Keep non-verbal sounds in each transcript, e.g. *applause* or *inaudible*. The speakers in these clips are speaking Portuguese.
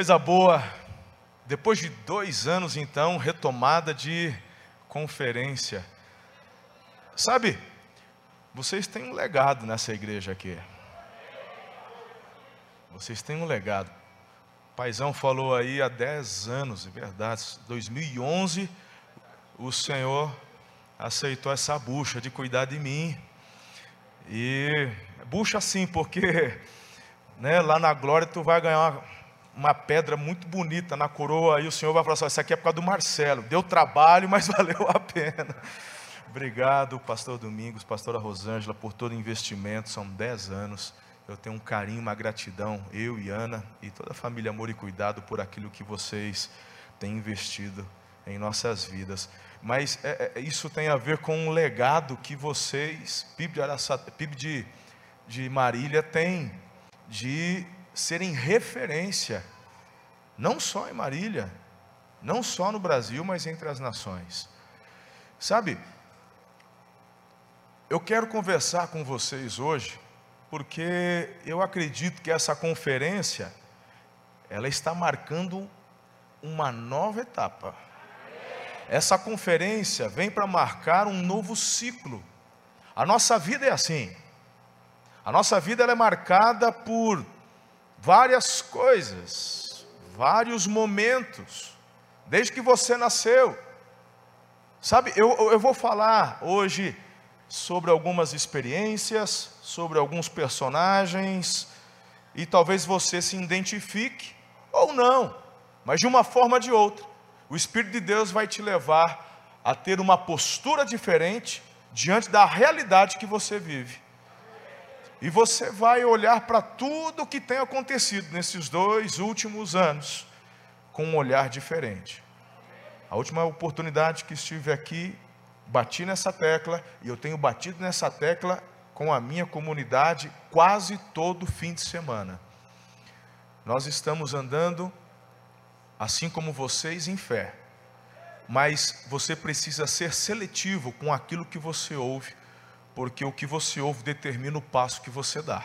Coisa boa. Depois de dois anos, então, retomada de conferência. Sabe, vocês têm um legado nessa igreja aqui. Vocês têm um legado. O paizão falou aí há 10 anos, é verdade. 2011, o Senhor aceitou essa bucha de cuidar de mim. E bucha sim, porque né, lá na glória tu vai ganhar uma, uma pedra muito bonita na coroa. E o Senhor vai falar assim: Isso aqui é por causa do Marcelo. Deu trabalho, *laughs* mas valeu a pena. Obrigado, pastor Domingos, pastora Rosângela, por todo o investimento. São 10 anos. Eu tenho um carinho, uma gratidão, eu e Ana e toda a família Amor e Cuidado por aquilo que vocês têm investido em nossas vidas. Mas é, é, isso tem a ver com um legado que vocês, PIB de, PIB de, de Marília, tem de serem referência, não só em Marília, não só no Brasil, mas entre as nações. Sabe, eu quero conversar com vocês hoje porque eu acredito que essa conferência ela está marcando uma nova etapa. Essa conferência vem para marcar um novo ciclo. A nossa vida é assim. A nossa vida é marcada por várias coisas, vários momentos, desde que você nasceu. Sabe, eu, eu vou falar hoje sobre algumas experiências, sobre alguns personagens, e talvez você se identifique ou não, mas de uma forma ou de outra, o Espírito de Deus vai te levar a ter uma postura diferente diante da realidade que você vive. E você vai olhar para tudo o que tem acontecido nesses dois últimos anos com um olhar diferente. A última oportunidade que estive aqui, bati nessa tecla e eu tenho batido nessa tecla com a minha comunidade quase todo fim de semana. Nós estamos andando assim como vocês em fé, mas você precisa ser seletivo com aquilo que você ouve, porque o que você ouve determina o passo que você dá.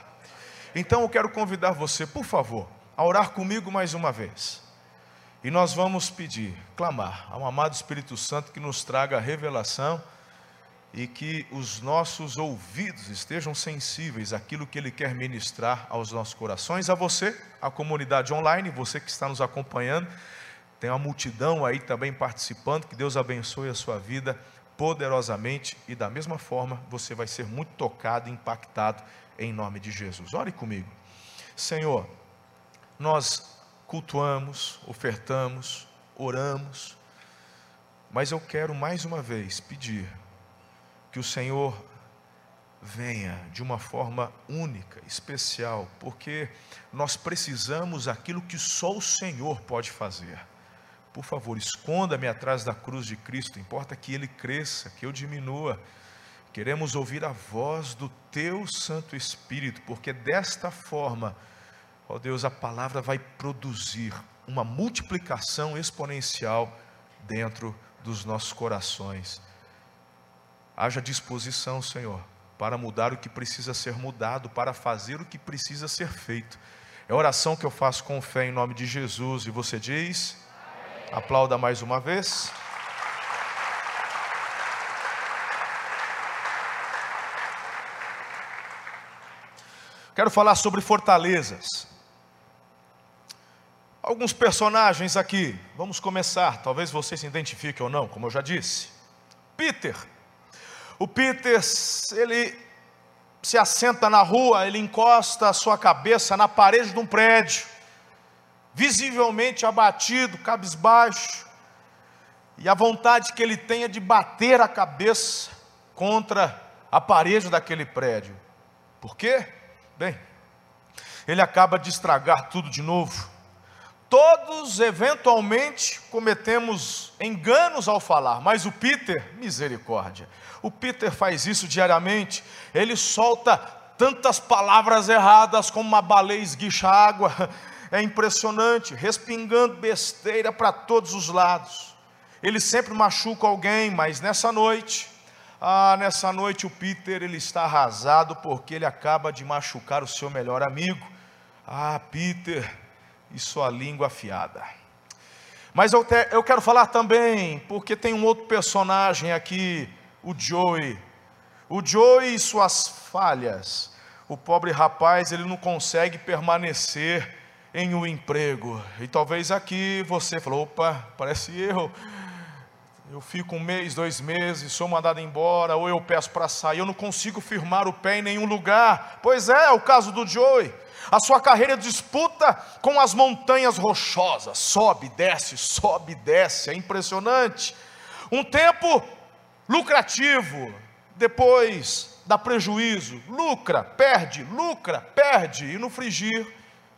Então eu quero convidar você, por favor, a orar comigo mais uma vez. E nós vamos pedir, clamar ao amado Espírito Santo que nos traga a revelação e que os nossos ouvidos estejam sensíveis àquilo que Ele quer ministrar aos nossos corações. A você, a comunidade online, você que está nos acompanhando, tem uma multidão aí também participando. Que Deus abençoe a sua vida poderosamente e da mesma forma você vai ser muito tocado, impactado em nome de Jesus. Ore comigo, Senhor. Nós cultuamos, ofertamos, oramos, mas eu quero mais uma vez pedir que o Senhor venha de uma forma única, especial, porque nós precisamos aquilo que só o Senhor pode fazer. Por favor, esconda-me atrás da cruz de Cristo, importa que ele cresça, que eu diminua. Queremos ouvir a voz do teu Santo Espírito, porque desta forma Ó Deus, a palavra vai produzir uma multiplicação exponencial dentro dos nossos corações. Haja disposição, Senhor, para mudar o que precisa ser mudado, para fazer o que precisa ser feito. É a oração que eu faço com fé em nome de Jesus. E você diz? Aplauda mais uma vez. Quero falar sobre fortalezas. Alguns personagens aqui, vamos começar, talvez você se identifique ou não, como eu já disse. Peter. O Peter, ele se assenta na rua, ele encosta a sua cabeça na parede de um prédio, visivelmente abatido, cabisbaixo, e a vontade que ele tenha de bater a cabeça contra a parede daquele prédio. Por quê? Bem, ele acaba de estragar tudo de novo Todos eventualmente cometemos enganos ao falar, mas o Peter, misericórdia. O Peter faz isso diariamente. Ele solta tantas palavras erradas como uma baleia esguicha água. É impressionante, respingando besteira para todos os lados. Ele sempre machuca alguém, mas nessa noite, ah, nessa noite o Peter ele está arrasado porque ele acaba de machucar o seu melhor amigo. Ah, Peter, e sua língua afiada. Mas eu, te, eu quero falar também, porque tem um outro personagem aqui, o Joey. O Joey e suas falhas. O pobre rapaz, ele não consegue permanecer em um emprego. E talvez aqui você falou: opa, parece eu. Eu fico um mês, dois meses, sou mandado embora, ou eu peço para sair, eu não consigo firmar o pé em nenhum lugar. Pois é, é o caso do Joey. A sua carreira disputa com as montanhas rochosas, sobe, desce, sobe, desce, é impressionante. Um tempo lucrativo, depois dá prejuízo, lucra, perde, lucra, perde, e no frigir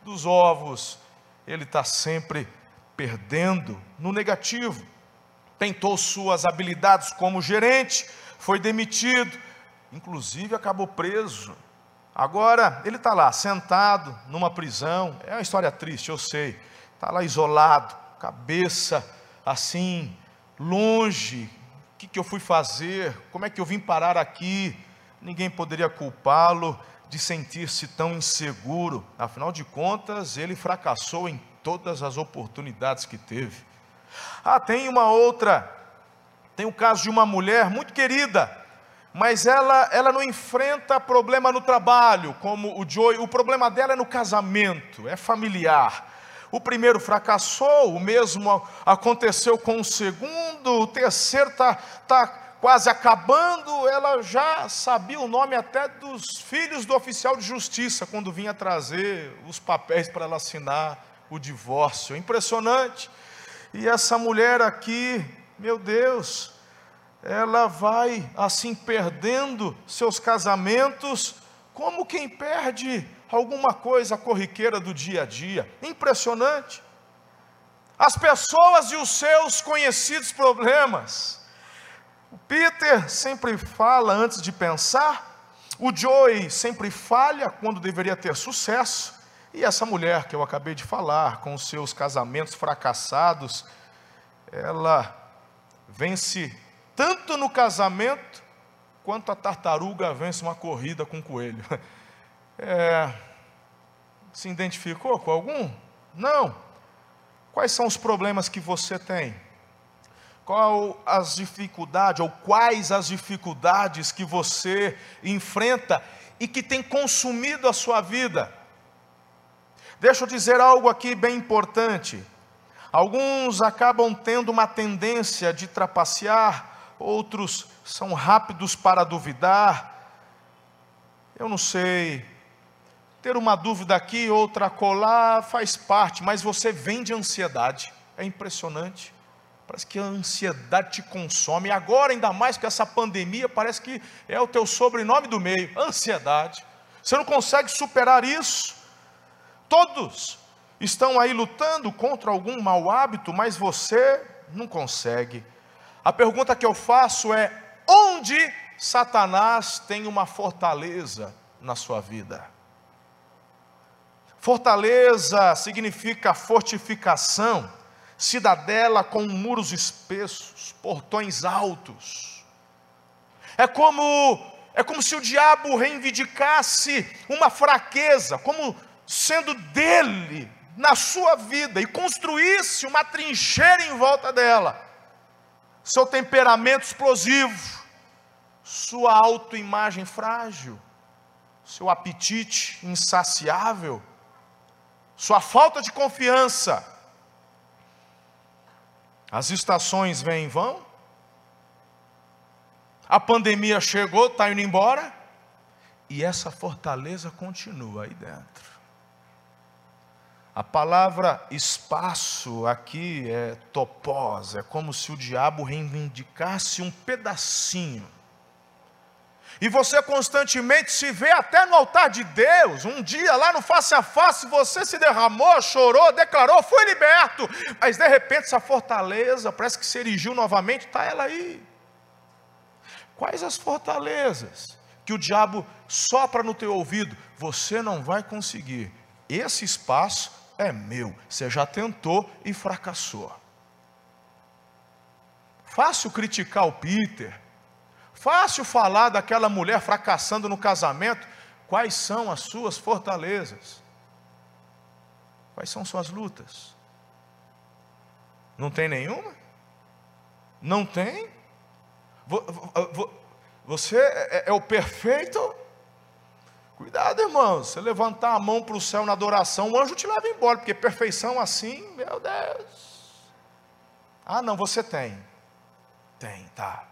dos ovos, ele está sempre perdendo no negativo. Tentou suas habilidades como gerente, foi demitido, inclusive acabou preso. Agora ele está lá, sentado numa prisão. É uma história triste, eu sei. Está lá isolado, cabeça assim, longe. O que, que eu fui fazer? Como é que eu vim parar aqui? Ninguém poderia culpá-lo de sentir-se tão inseguro. Afinal de contas, ele fracassou em todas as oportunidades que teve. Ah, tem uma outra, tem o caso de uma mulher muito querida, mas ela, ela não enfrenta problema no trabalho, como o Joey, o problema dela é no casamento, é familiar. O primeiro fracassou, o mesmo aconteceu com o segundo, o terceiro está tá quase acabando, ela já sabia o nome até dos filhos do oficial de justiça, quando vinha trazer os papéis para ela assinar o divórcio. Impressionante. E essa mulher aqui, meu Deus, ela vai assim perdendo seus casamentos, como quem perde alguma coisa corriqueira do dia a dia. Impressionante. As pessoas e os seus conhecidos problemas o Peter sempre fala antes de pensar, o Joey sempre falha quando deveria ter sucesso, e essa mulher que eu acabei de falar, com seus casamentos fracassados, ela vence tanto no casamento, quanto a tartaruga vence uma corrida com o coelho. *laughs* É, se identificou com algum? Não. Quais são os problemas que você tem? Qual as dificuldades ou quais as dificuldades que você enfrenta e que tem consumido a sua vida. Deixa eu dizer algo aqui bem importante. Alguns acabam tendo uma tendência de trapacear, outros são rápidos para duvidar. Eu não sei. Ter uma dúvida aqui, outra colar, faz parte, mas você vende ansiedade. É impressionante. Parece que a ansiedade te consome. E agora, ainda mais com essa pandemia, parece que é o teu sobrenome do meio: ansiedade. Você não consegue superar isso. Todos estão aí lutando contra algum mau hábito, mas você não consegue. A pergunta que eu faço é: onde Satanás tem uma fortaleza na sua vida? Fortaleza significa fortificação cidadela com muros espessos, portões altos. É como é como se o diabo reivindicasse uma fraqueza, como sendo dele na sua vida e construísse uma trincheira em volta dela. Seu temperamento explosivo, sua autoimagem frágil, seu apetite insaciável, sua falta de confiança, as estações vêm e vão. A pandemia chegou, está indo embora. E essa fortaleza continua aí dentro. A palavra espaço aqui é topós, é como se o diabo reivindicasse um pedacinho e você constantemente se vê até no altar de Deus. Um dia lá no face a face você se derramou, chorou, declarou, foi liberto. Mas de repente essa fortaleza parece que se erigiu novamente, está ela aí. Quais as fortalezas que o diabo sopra no teu ouvido? Você não vai conseguir. Esse espaço é meu. Você já tentou e fracassou. Fácil criticar o Peter Fácil falar daquela mulher fracassando no casamento. Quais são as suas fortalezas? Quais são suas lutas? Não tem nenhuma? Não tem? Você é, é o perfeito? Cuidado, irmão. Você levantar a mão para o céu na adoração, o anjo te leva embora, porque perfeição assim, meu Deus. Ah, não, você tem. Tem, tá.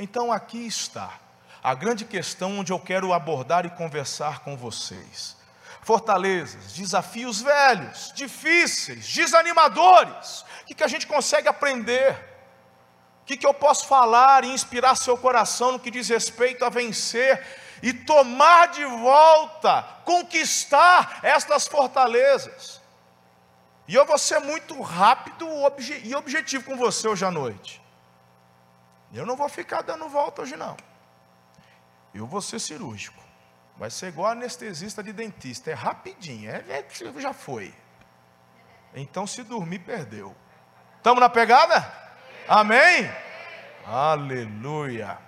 Então aqui está a grande questão onde eu quero abordar e conversar com vocês. Fortalezas, desafios velhos, difíceis, desanimadores. O que, que a gente consegue aprender? O que, que eu posso falar e inspirar seu coração no que diz respeito a vencer e tomar de volta, conquistar estas fortalezas? E eu vou ser muito rápido e objetivo com você hoje à noite. Eu não vou ficar dando volta hoje não. Eu vou ser cirúrgico. Vai ser igual anestesista de dentista. É rapidinho. É, é, já foi. Então, se dormir, perdeu. Estamos na pegada? Amém? Aleluia.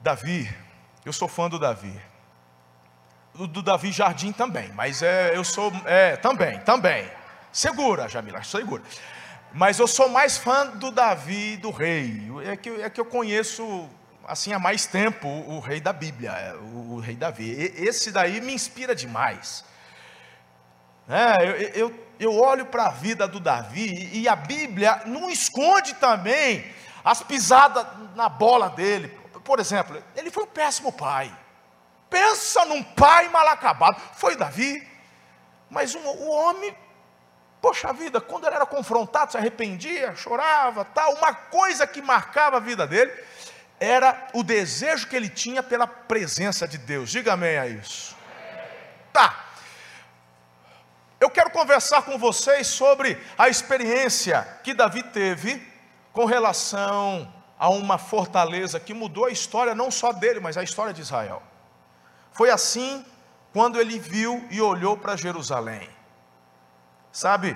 Davi, eu sou fã do Davi. Do, do Davi Jardim também, mas é, eu sou. É, também, também. Segura, Jamila, segura. Mas eu sou mais fã do Davi, do rei. É que, é que eu conheço assim há mais tempo o, o rei da Bíblia, é, o, o, rei Davi. E, esse daí me inspira demais. É, eu, eu, eu olho para a vida do Davi e a Bíblia não esconde também as pisadas na bola dele. Por exemplo, ele foi um péssimo pai. Pensa num pai mal acabado. Foi Davi. Mas um, o homem, poxa vida, quando ele era confrontado, se arrependia, chorava, tal. Uma coisa que marcava a vida dele era o desejo que ele tinha pela presença de Deus. Diga amém a isso. Tá. Eu quero conversar com vocês sobre a experiência que Davi teve com relação a uma fortaleza que mudou a história não só dele, mas a história de Israel. Foi assim quando ele viu e olhou para Jerusalém. Sabe,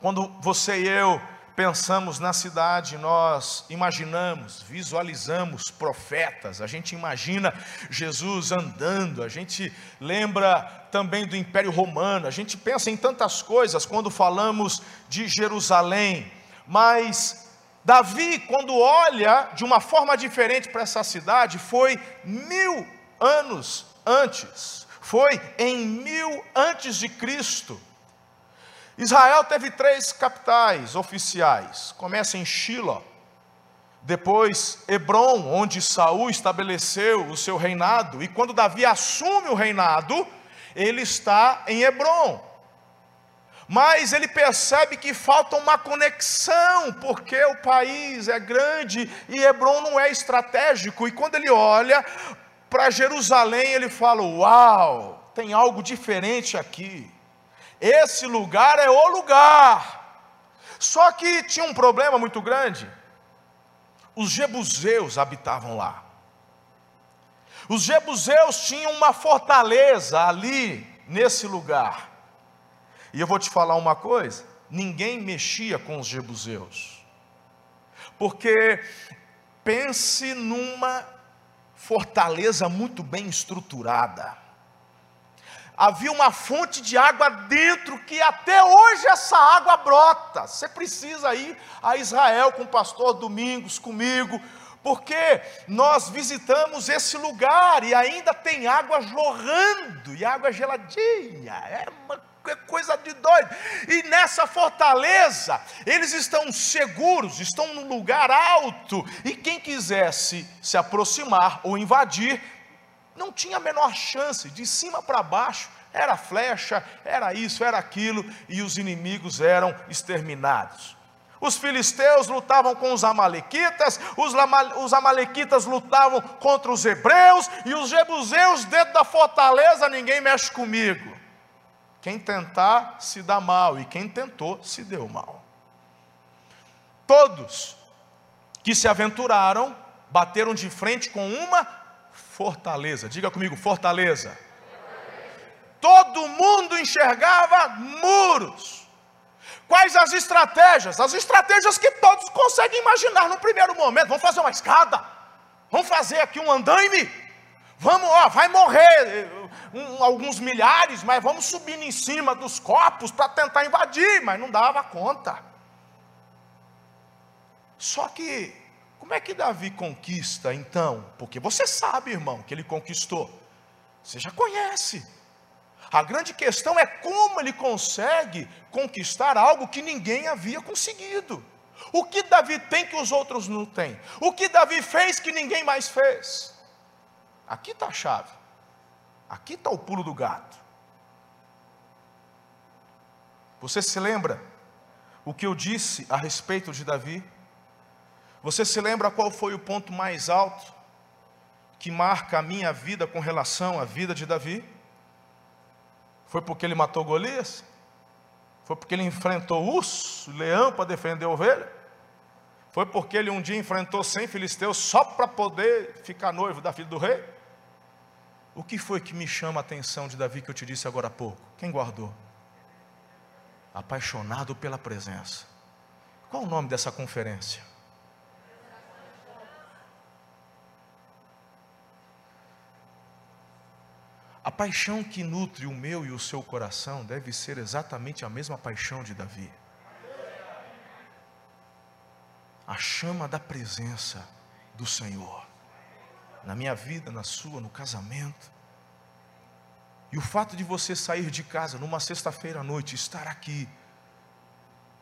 quando você e eu pensamos na cidade, nós imaginamos, visualizamos profetas, a gente imagina Jesus andando, a gente lembra também do Império Romano, a gente pensa em tantas coisas quando falamos de Jerusalém, mas Davi, quando olha de uma forma diferente para essa cidade, foi mil anos antes, foi em mil antes de Cristo. Israel teve três capitais oficiais. Começa em Shiloh, depois Hebron, onde Saul estabeleceu o seu reinado, e quando Davi assume o reinado, ele está em Hebron. Mas ele percebe que falta uma conexão, porque o país é grande e Hebron não é estratégico. E quando ele olha para Jerusalém, ele fala: Uau, tem algo diferente aqui. Esse lugar é o lugar. Só que tinha um problema muito grande. Os jebuseus habitavam lá. Os jebuseus tinham uma fortaleza ali, nesse lugar. E eu vou te falar uma coisa: ninguém mexia com os jebuseus. Porque pense numa fortaleza muito bem estruturada havia uma fonte de água dentro que até hoje essa água brota. Você precisa ir a Israel com o pastor Domingos comigo, porque nós visitamos esse lugar e ainda tem água jorrando e água geladinha. É uma coisa de doido. E nessa fortaleza, eles estão seguros, estão num lugar alto, e quem quisesse se aproximar ou invadir, não tinha a menor chance, de cima para baixo, era flecha, era isso, era aquilo, e os inimigos eram exterminados. Os filisteus lutavam com os amalequitas, os, os amalequitas lutavam contra os hebreus, e os jebuseus dentro da fortaleza, ninguém mexe comigo. Quem tentar se dá mal, e quem tentou se deu mal. Todos que se aventuraram bateram de frente com uma fortaleza. Diga comigo, fortaleza. Todo mundo enxergava muros. Quais as estratégias? As estratégias que todos conseguem imaginar no primeiro momento. Vamos fazer uma escada. Vamos fazer aqui um andaime. Vamos, ó, vai morrer. um, alguns milhares, mas vamos subindo em cima dos corpos para tentar invadir, mas não dava conta. Só que, como é que Davi conquista então? Porque você sabe, irmão, que ele conquistou. Você já conhece. A grande questão é como ele consegue conquistar algo que ninguém havia conseguido. O que Davi tem que os outros não têm? O que Davi fez que ninguém mais fez? Aqui está a chave. Aqui está o pulo do gato. Você se lembra o que eu disse a respeito de Davi? Você se lembra qual foi o ponto mais alto que marca a minha vida com relação à vida de Davi? Foi porque ele matou Golias? Foi porque ele enfrentou urso, leão para defender a ovelha? Foi porque ele um dia enfrentou 100 filisteus só para poder ficar noivo da filha do rei? O que foi que me chama a atenção de Davi que eu te disse agora há pouco? Quem guardou? Apaixonado pela presença. Qual o nome dessa conferência? A paixão que nutre o meu e o seu coração deve ser exatamente a mesma paixão de Davi. A chama da presença do Senhor na minha vida, na sua, no casamento. E o fato de você sair de casa numa sexta-feira à noite, estar aqui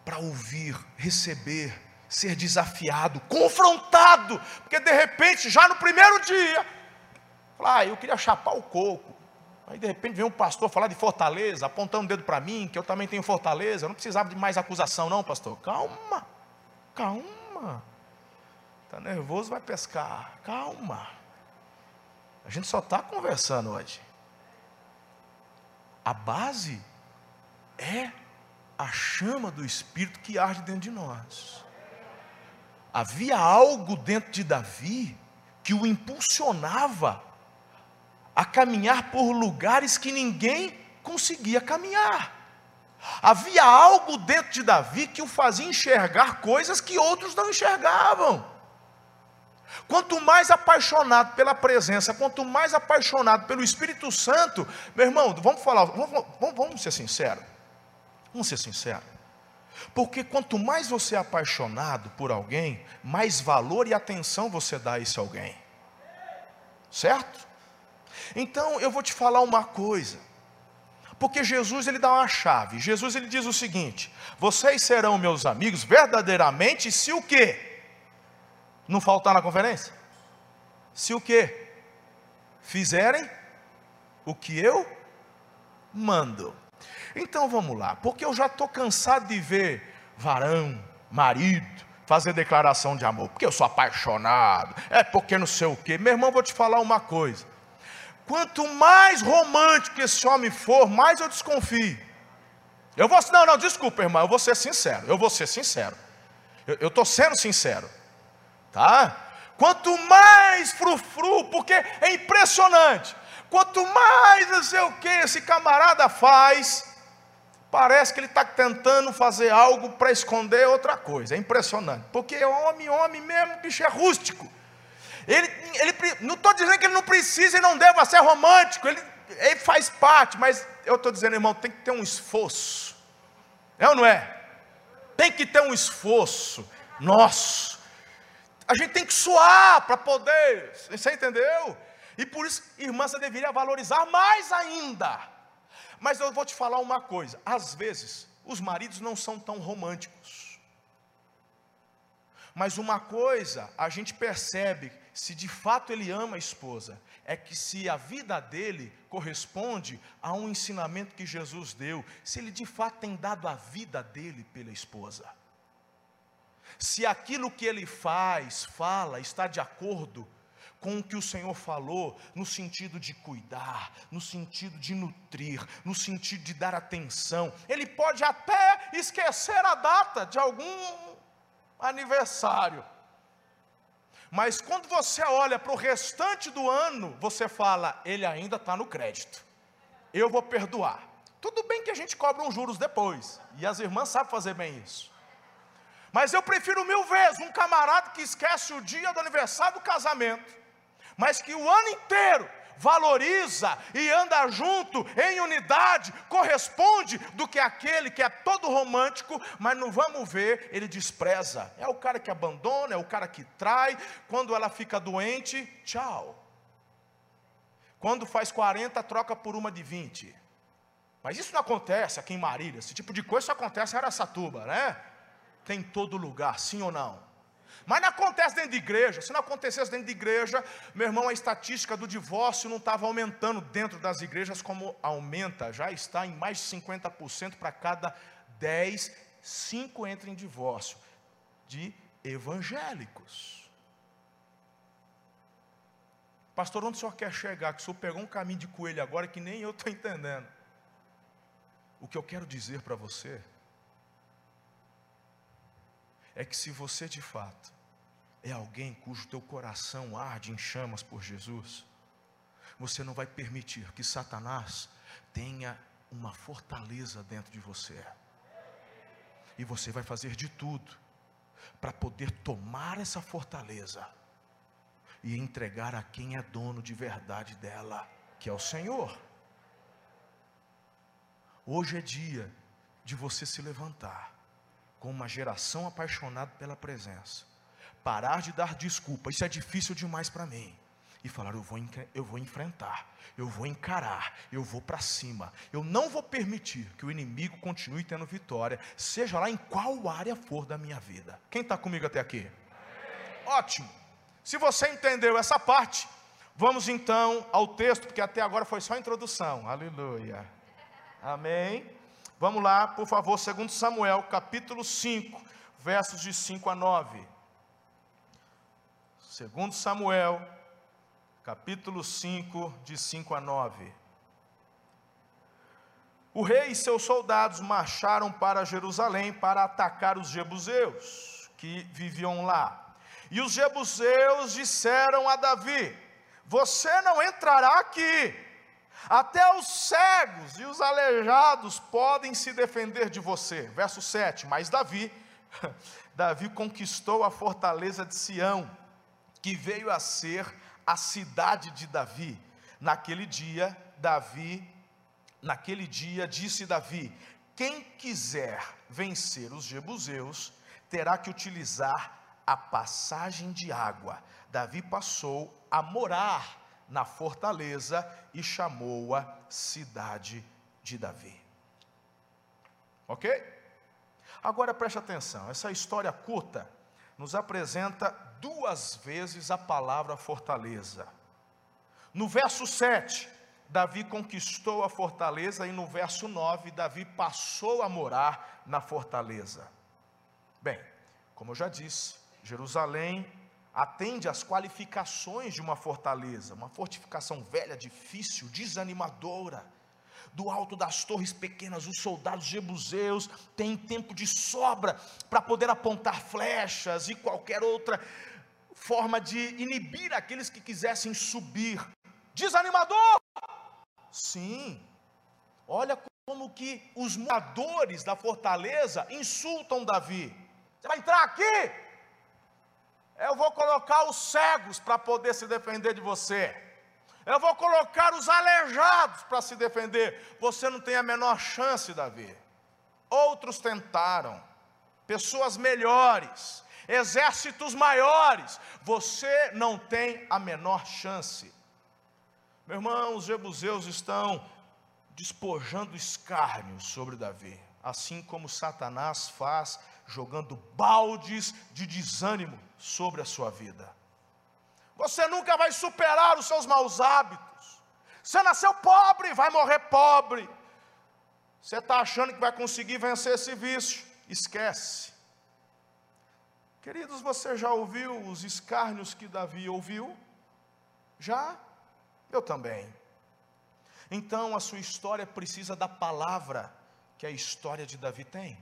para ouvir, receber, ser desafiado, confrontado, porque de repente, já no primeiro dia, ah, eu queria chapar o coco. Aí de repente vem um pastor falar de fortaleza, apontando o dedo para mim, que eu também tenho fortaleza. Eu não precisava de mais acusação, não, pastor. Calma, calma. Está nervoso, vai pescar. Calma. A gente só está conversando hoje. A base é a chama do Espírito que arde dentro de nós. Havia algo dentro de Davi que o impulsionava a caminhar por lugares que ninguém conseguia caminhar. Havia algo dentro de Davi que o fazia enxergar coisas que outros não enxergavam. Quanto mais apaixonado pela presença, quanto mais apaixonado pelo Espírito Santo, meu irmão, vamos falar, vamos, vamos, vamos ser sinceros. Vamos ser sinceros. Porque quanto mais você é apaixonado por alguém, mais valor e atenção você dá a esse alguém. Certo? Então eu vou te falar uma coisa. Porque Jesus ele dá uma chave. Jesus ele diz o seguinte: vocês serão meus amigos verdadeiramente se o quê? Não faltar na conferência? Se o quê? Fizerem o que eu mando. Então vamos lá, porque eu já estou cansado de ver varão, marido, fazer declaração de amor, porque eu sou apaixonado, é porque não sei o quê. Meu irmão, vou te falar uma coisa. Quanto mais romântico esse homem for, mais eu desconfio. Eu vou, não, não, desculpa, irmão, eu vou ser sincero. Eu vou ser sincero. Eu estou sendo sincero, tá? Quanto mais frufru, porque é impressionante. Quanto mais não sei o que esse camarada faz, parece que ele está tentando fazer algo para esconder outra coisa. É impressionante. Porque homem, homem mesmo, bicho é rústico. Ele, ele, não estou dizendo que ele não precisa e não deva ser romântico, ele, ele faz parte, mas eu estou dizendo, irmão, tem que ter um esforço. É ou não é? Tem que ter um esforço nosso. A gente tem que suar para poder, você entendeu? E por isso, irmã, você deveria valorizar mais ainda. Mas eu vou te falar uma coisa: às vezes, os maridos não são tão românticos. Mas uma coisa a gente percebe se de fato ele ama a esposa, é que se a vida dele corresponde a um ensinamento que Jesus deu, se ele de fato tem dado a vida dele pela esposa. Se aquilo que ele faz, fala, está de acordo com o que o Senhor falou, no sentido de cuidar, no sentido de nutrir, no sentido de dar atenção, ele pode até esquecer a data de algum aniversário mas quando você olha para o restante do ano, você fala, ele ainda está no crédito. Eu vou perdoar. Tudo bem que a gente cobra uns juros depois, e as irmãs sabem fazer bem isso. Mas eu prefiro mil vezes um camarada que esquece o dia do aniversário do casamento, mas que o ano inteiro valoriza e anda junto em unidade, corresponde do que aquele que é todo romântico, mas não vamos ver, ele despreza. É o cara que abandona, é o cara que trai, quando ela fica doente, tchau. Quando faz 40, troca por uma de 20. Mas isso não acontece aqui em Marília, esse tipo de coisa só acontece em Aracatuba, né? Tem em todo lugar, sim ou não? Mas não acontece dentro de igreja. Se não acontecesse dentro de igreja, meu irmão, a estatística do divórcio não estava aumentando dentro das igrejas como aumenta. Já está em mais de 50% para cada 10, 5 entram em divórcio de evangélicos. Pastor, onde o senhor quer chegar? Que o senhor pegou um caminho de coelho agora que nem eu estou entendendo. O que eu quero dizer para você é que se você de fato é alguém cujo teu coração arde em chamas por Jesus, você não vai permitir que Satanás tenha uma fortaleza dentro de você. E você vai fazer de tudo para poder tomar essa fortaleza e entregar a quem é dono de verdade dela, que é o Senhor. Hoje é dia de você se levantar com uma geração apaixonada pela presença. Parar de dar desculpa, isso é difícil demais para mim. E falar, eu vou, eu vou enfrentar, eu vou encarar, eu vou para cima. Eu não vou permitir que o inimigo continue tendo vitória, seja lá em qual área for da minha vida. Quem está comigo até aqui? Ótimo. Se você entendeu essa parte, vamos então ao texto, porque até agora foi só a introdução. Aleluia. Amém. Vamos lá, por favor, segundo Samuel, capítulo 5, versos de 5 a 9. Segundo Samuel, capítulo 5, de 5 a 9. O rei e seus soldados marcharam para Jerusalém para atacar os jebuseus que viviam lá. E os jebuseus disseram a Davi: Você não entrará aqui até os cegos e os aleijados podem se defender de você. Verso 7. Mas Davi, *laughs* Davi conquistou a fortaleza de Sião, que veio a ser a cidade de Davi. Naquele dia, Davi, naquele dia disse Davi: quem quiser vencer os jebuseus, terá que utilizar a passagem de água. Davi passou a morar na fortaleza e chamou-a cidade de Davi. Ok? Agora preste atenção, essa história curta nos apresenta duas vezes a palavra fortaleza. No verso 7, Davi conquistou a fortaleza, e no verso 9, Davi passou a morar na fortaleza. Bem, como eu já disse, Jerusalém atende às qualificações de uma fortaleza, uma fortificação velha, difícil, desanimadora. Do alto das torres pequenas, os soldados jebuseus têm tempo de sobra para poder apontar flechas e qualquer outra forma de inibir aqueles que quisessem subir. Desanimador! Sim. Olha como que os moradores da fortaleza insultam Davi. Você vai entrar aqui? Eu vou colocar os cegos para poder se defender de você. Eu vou colocar os aleijados para se defender. Você não tem a menor chance, Davi. Outros tentaram, pessoas melhores, exércitos maiores. Você não tem a menor chance. Meu irmão, os jebuseus estão despojando escárnio sobre Davi, assim como Satanás faz jogando baldes de desânimo sobre a sua vida. Você nunca vai superar os seus maus hábitos. Você nasceu pobre, vai morrer pobre. Você está achando que vai conseguir vencer esse vício? Esquece. Queridos, você já ouviu os escárnios que Davi ouviu? Já? Eu também. Então a sua história precisa da palavra que a história de Davi tem.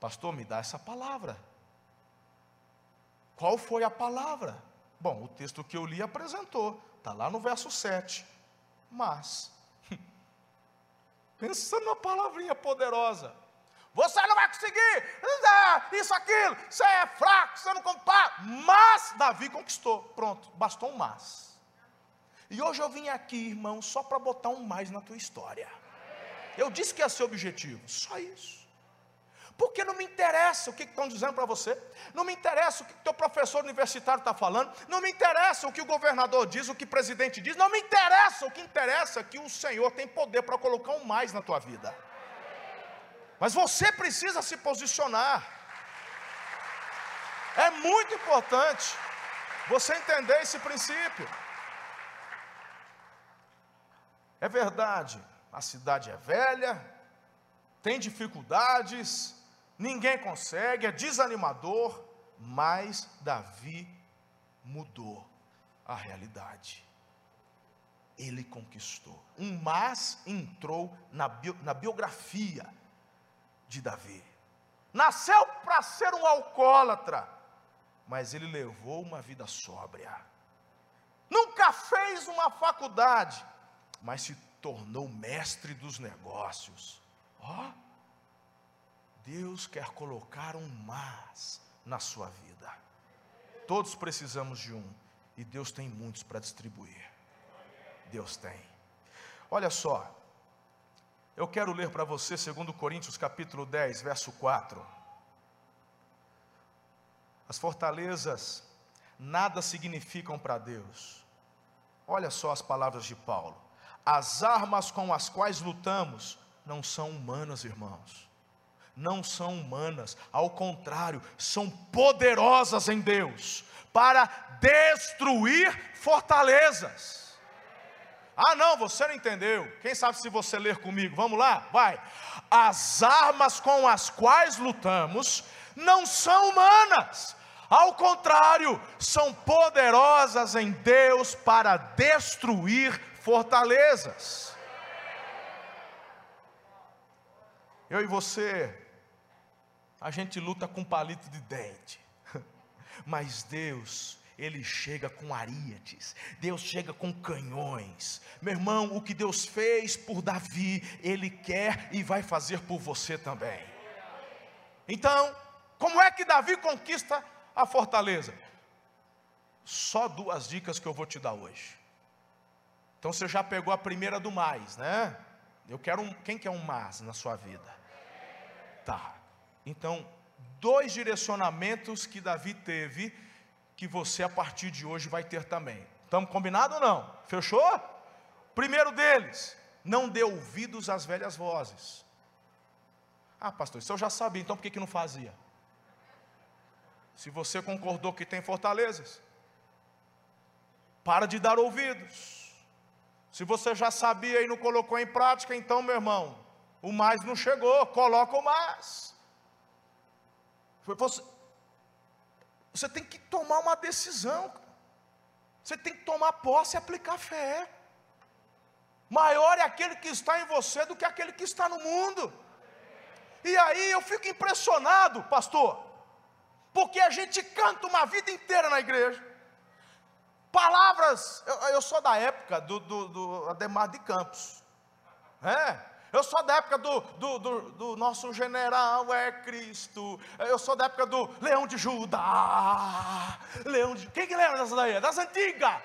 Pastor, me dá essa palavra. Qual foi a palavra? Bom, o texto que eu li apresentou, está lá no verso 7. Mas, *laughs* pensando numa palavrinha poderosa, você não vai conseguir, isso, aquilo, você é fraco, você não compara. Mas Davi conquistou, pronto, bastou um mas. E hoje eu vim aqui, irmão, só para botar um mais na tua história. Eu disse que ia ser objetivo, só isso. Porque não me interessa o que estão dizendo para você, não me interessa o que teu professor universitário está falando, não me interessa o que o governador diz, o que o presidente diz, não me interessa, o que interessa é que o Senhor tem poder para colocar um mais na tua vida. Mas você precisa se posicionar. É muito importante você entender esse princípio. É verdade, a cidade é velha, tem dificuldades, ninguém consegue, é desanimador, mas Davi mudou a realidade. Ele conquistou. Um mas entrou na, bio, na biografia de Davi. Nasceu para ser um alcoólatra, mas ele levou uma vida sóbria. Nunca fez uma faculdade, mas se tornou mestre dos negócios. Ó, oh, Deus quer colocar um mas na sua vida. Todos precisamos de um, e Deus tem muitos para distribuir. Deus tem. Olha só, eu quero ler para você 2 Coríntios capítulo 10, verso 4. As fortalezas nada significam para Deus. Olha só as palavras de Paulo. As armas com as quais lutamos não são humanas, irmãos não são humanas, ao contrário, são poderosas em Deus para destruir fortalezas. Ah, não, você não entendeu. Quem sabe se você ler comigo? Vamos lá, vai. As armas com as quais lutamos não são humanas, ao contrário, são poderosas em Deus para destruir fortalezas. Eu e você a gente luta com palito de dente. *laughs* Mas Deus, Ele chega com ariates, Deus chega com canhões. Meu irmão, o que Deus fez por Davi, Ele quer e vai fazer por você também. Então, como é que Davi conquista a fortaleza? Só duas dicas que eu vou te dar hoje. Então você já pegou a primeira do mais, né? Eu quero um, quem quer um mais na sua vida? Tá. Então, dois direcionamentos que Davi teve, que você a partir de hoje vai ter também. Estamos combinados ou não? Fechou? Primeiro deles, não dê ouvidos às velhas vozes. Ah, pastor, isso eu já sabia, então por que, que não fazia? Se você concordou que tem fortalezas, para de dar ouvidos. Se você já sabia e não colocou em prática, então, meu irmão, o mais não chegou, coloca o mais. Você, você tem que tomar uma decisão. Você tem que tomar posse e aplicar fé. Maior é aquele que está em você do que aquele que está no mundo. E aí eu fico impressionado, pastor, porque a gente canta uma vida inteira na igreja. Palavras, eu, eu sou da época do, do, do Ademar de Campos. É, eu sou da época do, do, do, do, nosso general é Cristo. Eu sou da época do Leão de Judá. Leão de. Quem que lembra dessa daí? Das antigas.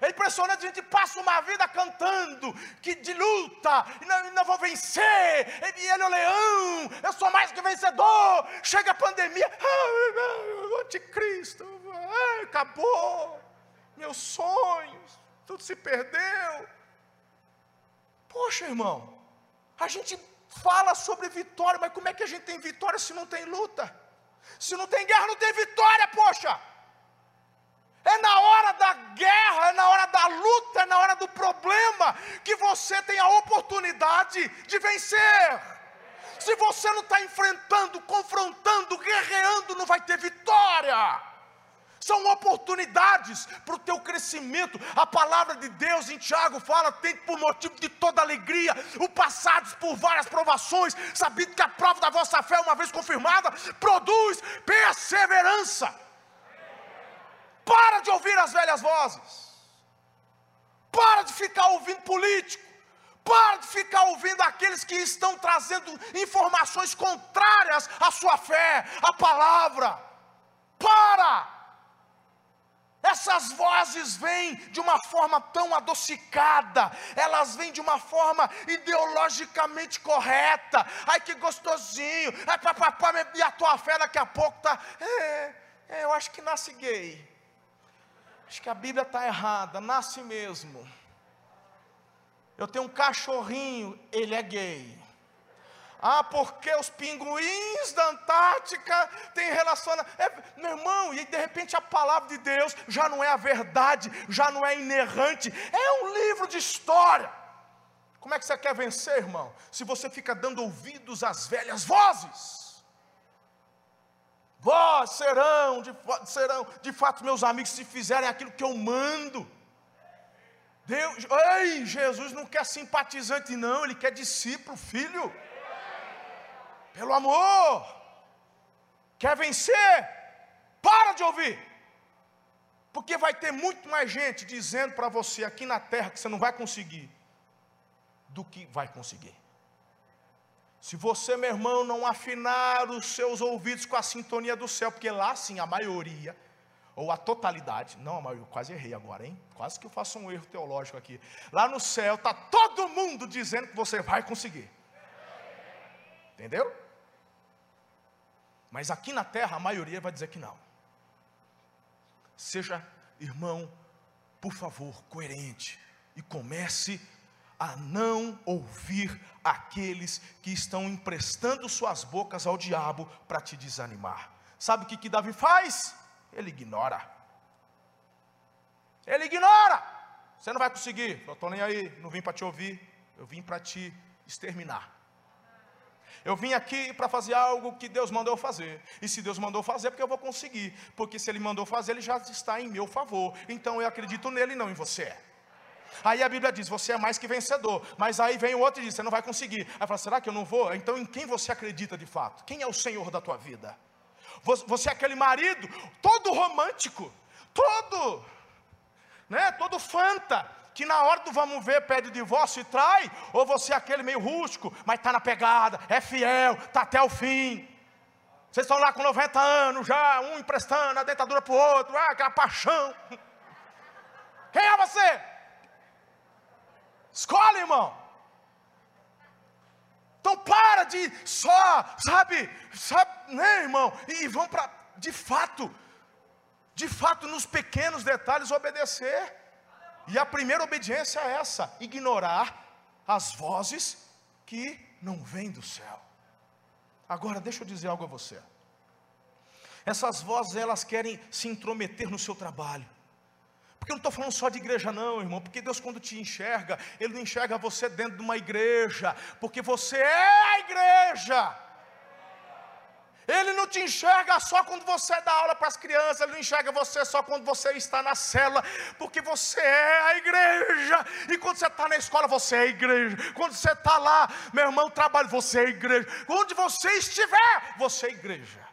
É impressionante, a gente passa uma vida cantando que de luta, e não, não vou vencer, e ele é o leão, eu sou mais que vencedor. Chega a pandemia, o anticristo, ai, acabou, meus sonhos, tudo se perdeu. Poxa, irmão, a gente fala sobre vitória, mas como é que a gente tem vitória se não tem luta? Se não tem guerra, não tem vitória, poxa. É na hora da guerra, é na hora da luta, é na hora do problema que você tem a oportunidade de vencer. Se você não está enfrentando, confrontando, guerreando, não vai ter vitória são oportunidades para o teu crescimento. A palavra de Deus em Tiago fala: tem por motivo de toda alegria, o passados por várias provações, sabendo que a prova da vossa fé, uma vez confirmada, produz perseverança. Para de ouvir as velhas vozes, para de ficar ouvindo político, para de ficar ouvindo aqueles que estão trazendo informações contrárias à sua fé, à palavra. Para! Essas vozes vêm de uma forma tão adocicada, elas vêm de uma forma ideologicamente correta. Ai que gostosinho, ai papapá, e a tua fé daqui a pouco está. É, é, eu acho que nasce gay. Acho que a Bíblia está errada, nasce mesmo. Eu tenho um cachorrinho, ele é gay. Ah, porque os pinguins da Antártica têm relacionamento. É, meu irmão, e de repente a palavra de Deus já não é a verdade, já não é inerrante, é um livro de história. Como é que você quer vencer, irmão? Se você fica dando ouvidos às velhas vozes. Vós serão de, serão, de fato, meus amigos, se fizerem aquilo que eu mando. Deus, ei, Jesus não quer simpatizante, não, ele quer discípulo, filho pelo amor. Quer vencer? Para de ouvir. Porque vai ter muito mais gente dizendo para você aqui na terra que você não vai conseguir do que vai conseguir. Se você, meu irmão, não afinar os seus ouvidos com a sintonia do céu, porque lá sim a maioria, ou a totalidade, não maioria, quase errei agora, hein? Quase que eu faço um erro teológico aqui. Lá no céu está todo mundo dizendo que você vai conseguir. Entendeu? Mas aqui na terra a maioria vai dizer que não. Seja, irmão, por favor, coerente e comece a não ouvir aqueles que estão emprestando suas bocas ao diabo para te desanimar. Sabe o que, que Davi faz? Ele ignora. Ele ignora. Você não vai conseguir. Eu estou nem aí, não vim para te ouvir, eu vim para te exterminar. Eu vim aqui para fazer algo que Deus mandou fazer. E se Deus mandou fazer, é porque eu vou conseguir. Porque se Ele mandou fazer, Ele já está em meu favor. Então eu acredito nele e não em você. Aí a Bíblia diz: você é mais que vencedor. Mas aí vem o outro e diz: você não vai conseguir. Aí fala: será que eu não vou? Então em quem você acredita de fato? Quem é o Senhor da tua vida? Você é aquele marido todo romântico, todo, né, todo fanta, que na hora do vamos ver pede o divórcio e trai, ou você é aquele meio rústico, mas está na pegada, é fiel, está até o fim. Vocês estão lá com 90 anos já, um emprestando a dentadura para o outro, ah, aquela paixão. Quem é você? Escolhe, irmão. Então para de só, sabe, sabe, né, irmão? E, e vão para, de fato, de fato, nos pequenos detalhes obedecer. E a primeira obediência é essa: ignorar as vozes que não vêm do céu. Agora, deixa eu dizer algo a você. Essas vozes, elas querem se intrometer no seu trabalho. Porque eu não estou falando só de igreja, não, irmão. Porque Deus, quando te enxerga, Ele não enxerga você dentro de uma igreja. Porque você é a igreja. Ele não te enxerga só quando você dá aula para as crianças, ele não enxerga você só quando você está na célula, porque você é a igreja. E quando você está na escola, você é a igreja. Quando você está lá, meu irmão, trabalha, você é a igreja. Onde você estiver, você é a igreja.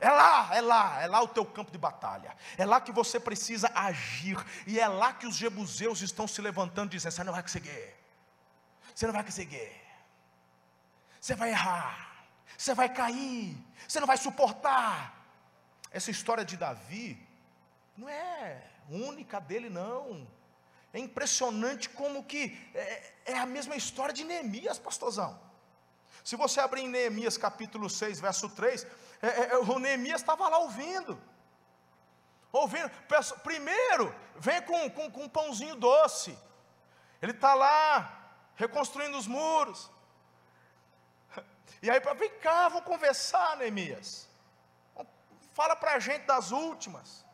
É lá, é lá, é lá o teu campo de batalha. É lá que você precisa agir. E é lá que os jebuseus estão se levantando, dizendo: Você não vai conseguir. Você não vai conseguir. Você vai errar você vai cair, você não vai suportar. Essa história de Davi não é única dele, não. É impressionante como que é, é a mesma história de Neemias, pastorzão. Se você abrir em Neemias capítulo 6, verso 3, é, é, é, o Neemias estava lá ouvindo. Ouvindo, primeiro, vem com, com, com um pãozinho doce. Ele está lá, reconstruindo os muros. E aí, vem cá, vamos conversar, Neemias. Fala para a gente das últimas.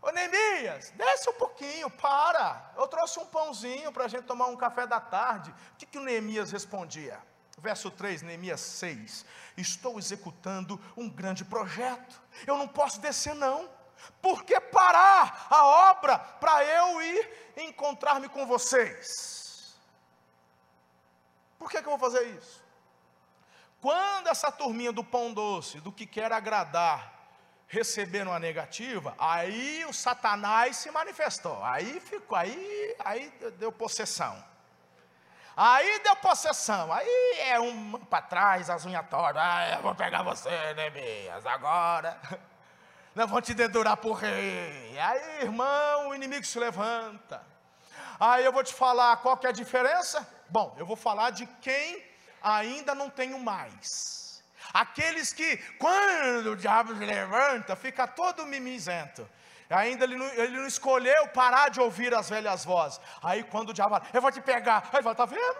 Ô Neemias, desce um pouquinho, para. Eu trouxe um pãozinho para a gente tomar um café da tarde. O que, que o Neemias respondia? Verso 3, Neemias 6. Estou executando um grande projeto. Eu não posso descer, não. Por que parar a obra para eu ir encontrar-me com vocês? Por que, que eu vou fazer isso? Quando essa turminha do pão doce, do que quer agradar, receberam a negativa, aí o Satanás se manifestou. Aí ficou, aí, aí deu possessão. Aí deu possessão. Aí é um para trás, as unhas tortas. Ah, eu vou pegar você, Neemias, agora. *laughs* Levante dedurar para o rei. Aí, irmão, o inimigo se levanta. Aí eu vou te falar qual que é a diferença? Bom, eu vou falar de quem ainda não tenho mais. Aqueles que, quando o diabo se levanta, fica todo mimizento. Ainda ele não, ele não escolheu parar de ouvir as velhas vozes. Aí quando o diabo fala, eu vou te pegar. Aí vai, tá vendo?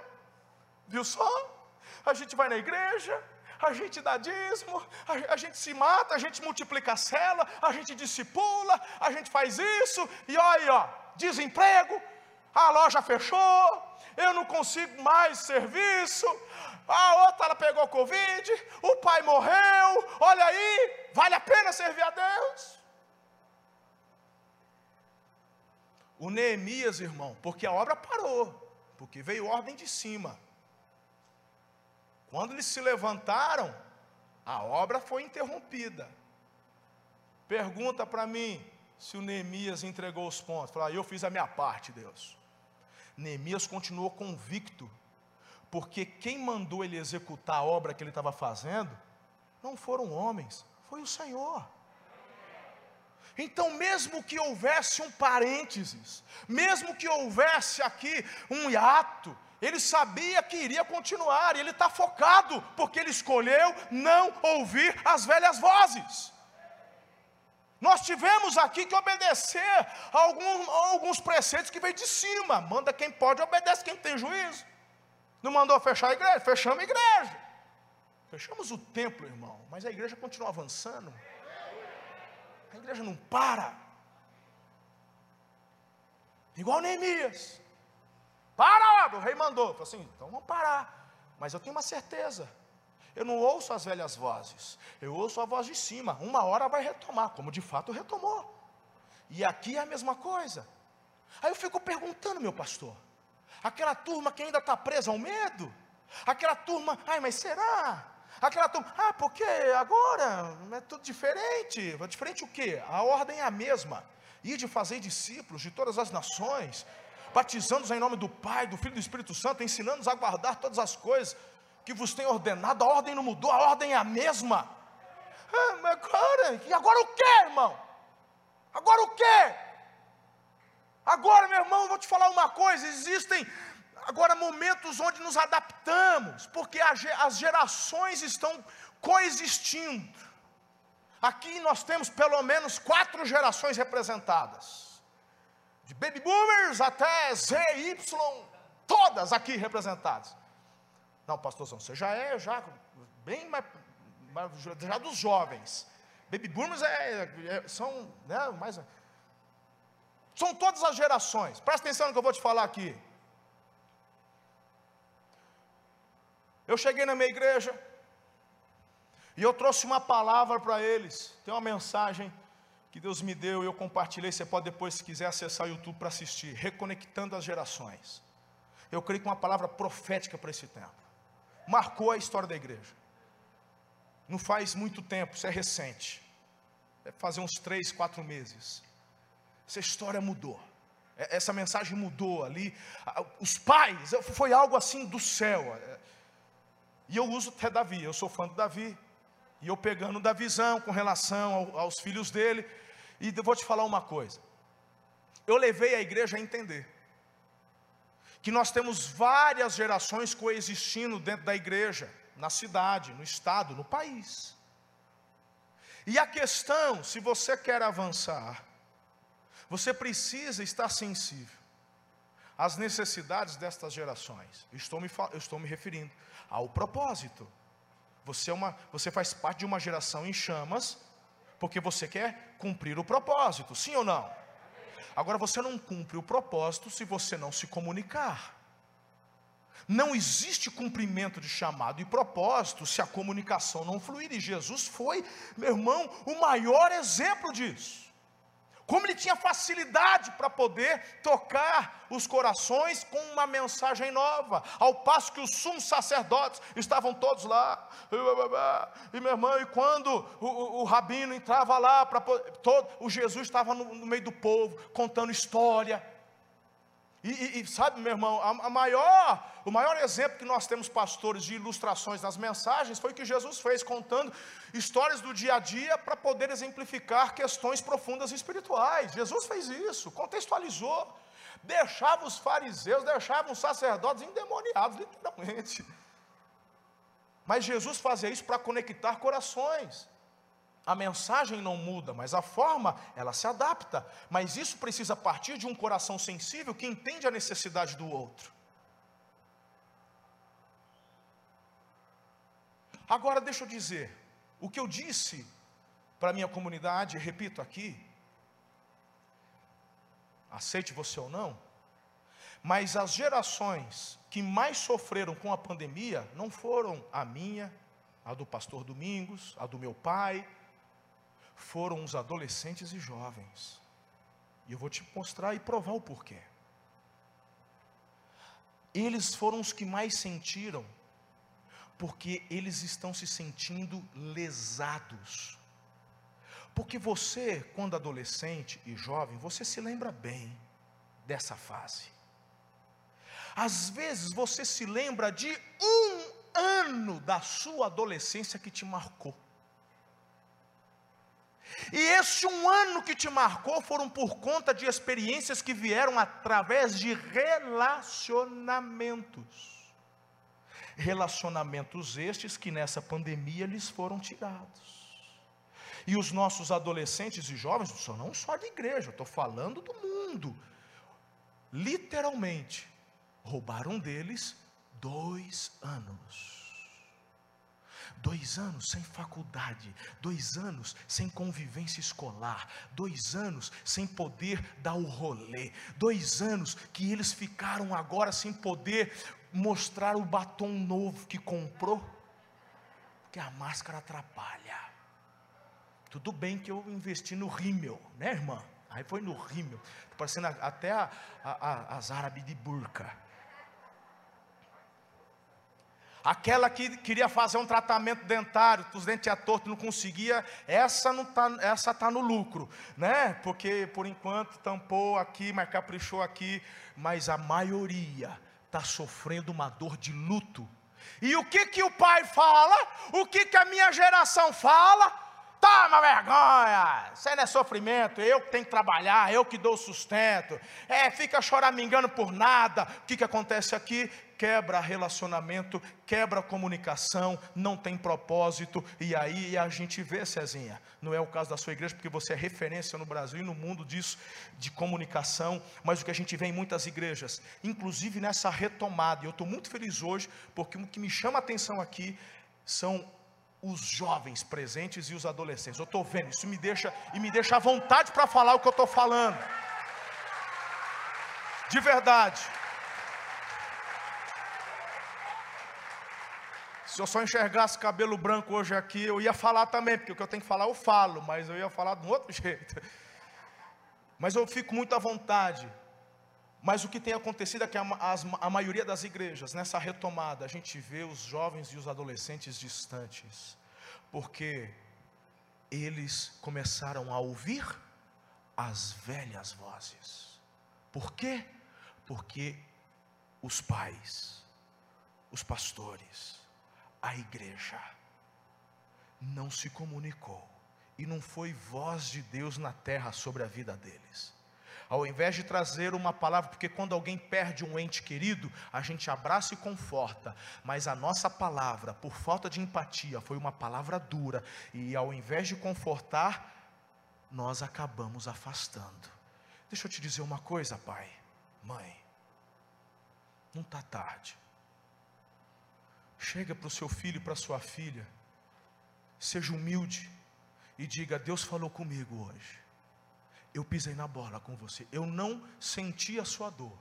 Viu só? A gente vai na igreja, a gente dá dízimo, a, a, gente se mata, a gente multiplica a cela, a gente discipula, a gente faz isso, e olha ó, desemprego, a loja fechou, eu não consigo mais serviço, a outra ela pegou Covid, o pai morreu, olha aí, vale a pena servir a Deus? O Neemias, irmão, porque a obra parou, porque veio ordem de cima. Quando eles se levantaram, a obra foi interrompida. Pergunta para mim se o Neemias entregou os pontos. Fala, eu fiz a minha parte, Deus. Neemias continuou convicto, porque quem mandou ele executar a obra que ele estava fazendo não foram homens, foi o Senhor. Então, mesmo que houvesse um parênteses, mesmo que houvesse aqui um hiato, ele sabia que iria continuar, e ele está focado, porque ele escolheu não ouvir as velhas vozes. Nós tivemos aqui que obedecer a, a alguns preceitos que vem de cima. Manda quem pode, obedece quem tem juízo. Não mandou fechar a igreja? Fechamos a igreja. Fechamos o templo, irmão, mas a igreja continua avançando. A igreja não para. Igual Neemias. Para, o rei mandou. Falei assim, então vamos parar. Mas eu tenho uma certeza. Eu não ouço as velhas vozes. Eu ouço a voz de cima. Uma hora vai retomar, como de fato retomou. E aqui é a mesma coisa. Aí eu fico perguntando, meu pastor. Aquela turma que ainda está presa ao medo. Aquela turma, ai, mas será? Aquela turma, ah, porque agora é tudo diferente. Diferente o quê? A ordem é a mesma. Ir de fazer discípulos de todas as nações, batizando-os em nome do Pai, do Filho e do Espírito Santo, ensinando-os a guardar todas as coisas que vos tem ordenado. A ordem não mudou, a ordem é a mesma. Ah, mas agora, e agora o que, irmão? Agora o que? Agora, meu irmão, vou te falar uma coisa: existem agora momentos onde nos adaptamos, porque as gerações estão coexistindo. Aqui nós temos pelo menos quatro gerações representadas, de baby boomers até ZY, todas aqui representadas. Não, pastorzão, você já é já bem mais, já dos jovens. Baby boomers é, é, são né, mais são todas as gerações. Presta atenção no que eu vou te falar aqui. Eu cheguei na minha igreja e eu trouxe uma palavra para eles. Tem uma mensagem que Deus me deu e eu compartilhei. Você pode depois, se quiser, acessar o YouTube para assistir. Reconectando as gerações. Eu creio que uma palavra profética para esse tempo. Marcou a história da igreja. Não faz muito tempo, isso é recente. Deve fazer uns três, quatro meses. Essa história mudou. Essa mensagem mudou ali. Os pais, foi algo assim do céu. E eu uso até Davi, eu sou fã do Davi. E eu pegando da visão com relação ao, aos filhos dele. E vou te falar uma coisa. Eu levei a igreja a entender que nós temos várias gerações coexistindo dentro da igreja, na cidade, no estado, no país. E a questão, se você quer avançar, você precisa estar sensível às necessidades destas gerações. Estou me, eu estou me referindo ao propósito. Você, é uma, você faz parte de uma geração em chamas, porque você quer cumprir o propósito, sim ou não? Agora você não cumpre o propósito se você não se comunicar. Não existe cumprimento de chamado e propósito se a comunicação não fluir. E Jesus foi, meu irmão, o maior exemplo disso como ele tinha facilidade para poder tocar os corações com uma mensagem nova, ao passo que os sumos sacerdotes estavam todos lá, e meu irmão, e quando o, o, o rabino entrava lá, para todo, o Jesus estava no, no meio do povo, contando história, E, e, e, sabe, meu irmão, a, a, maior, o maior exemplo que nós temos, pastores, de ilustrações nas mensagens foi o que Jesus fez, contando histórias do dia a dia para poder exemplificar questões profundas espirituais. Jesus fez isso, contextualizou, deixava os fariseus, deixava os sacerdotes endemoniados, literalmente. Mas Jesus fazia isso para conectar corações. A mensagem não muda, mas a forma ela se adapta. Mas isso precisa partir de um coração sensível que entende a necessidade do outro. Agora deixa eu dizer, o que eu disse para minha comunidade, repito aqui, aceite você ou não, mas as gerações que mais sofreram com a pandemia não foram a minha, a do pastor Domingos, a do meu pai, foram os adolescentes e jovens. E eu vou te mostrar e provar o porquê. Eles foram os que mais sentiram, porque eles estão se sentindo lesados. Porque você, quando adolescente e jovem, você se lembra bem dessa fase. Às vezes você se lembra de um ano da sua adolescência que te marcou. E esse um ano que te marcou foram por conta de experiências que vieram através de relacionamentos. Relacionamentos estes que nessa pandemia lhes foram tirados. E os nossos adolescentes e jovens, não só de igreja, estou falando do mundo, literalmente, roubaram deles dois anos Dois anos sem faculdade, dois anos sem convivência escolar, dois anos sem poder dar o rolê, dois anos que eles ficaram agora sem poder mostrar o batom novo que comprou, porque a máscara atrapalha. Tudo bem que eu investi no rímel, né, irmã? Aí foi no rímel, parecendo até a, a, a, as árabes de burca. Aquela que queria fazer um tratamento dentário, os dentes a torto não conseguia, essa não tá, essa tá no lucro, né? Porque por enquanto tampou aqui, mas caprichou aqui, mas a maioria está sofrendo uma dor de luto. E o que que o pai fala? O que que a minha geração fala? Toma vergonha, isso aí não é sofrimento, eu que tenho que trabalhar, eu que dou sustento, é, fica choramingando por nada. O que, que acontece aqui? quebra relacionamento, quebra comunicação, não tem propósito, e aí a gente vê, Cezinha, não é o caso da sua igreja, porque você é referência no Brasil e no mundo disso, de comunicação, mas o que a gente vê em muitas igrejas, inclusive nessa retomada, e eu estou muito feliz hoje, porque o que me chama a atenção aqui são os jovens presentes e os adolescentes. Eu estou vendo, isso me deixa e me deixa à vontade para falar o que eu estou falando. De verdade. Se eu só enxergasse cabelo branco hoje aqui, eu ia falar também, porque o que eu tenho que falar eu falo, mas eu ia falar de um outro *laughs* jeito. Mas eu fico muito à vontade. Mas o que tem acontecido é que a, a maioria das igrejas, nessa retomada, a gente vê os jovens e os adolescentes distantes, porque eles começaram a ouvir as velhas vozes. Por quê? Porque os pais, os pastores, a igreja não se comunicou e não foi voz de Deus na terra sobre a vida deles. Ao invés de trazer uma palavra, porque quando alguém perde um ente querido, a gente abraça e conforta, mas a nossa palavra, por falta de empatia, foi uma palavra dura, e ao invés de confortar, nós acabamos afastando. Deixa eu te dizer uma coisa, pai, mãe, não está tarde. Chega para o seu filho e para sua filha, seja humilde e diga: Deus falou comigo hoje. Eu pisei na bola com você, eu não senti a sua dor.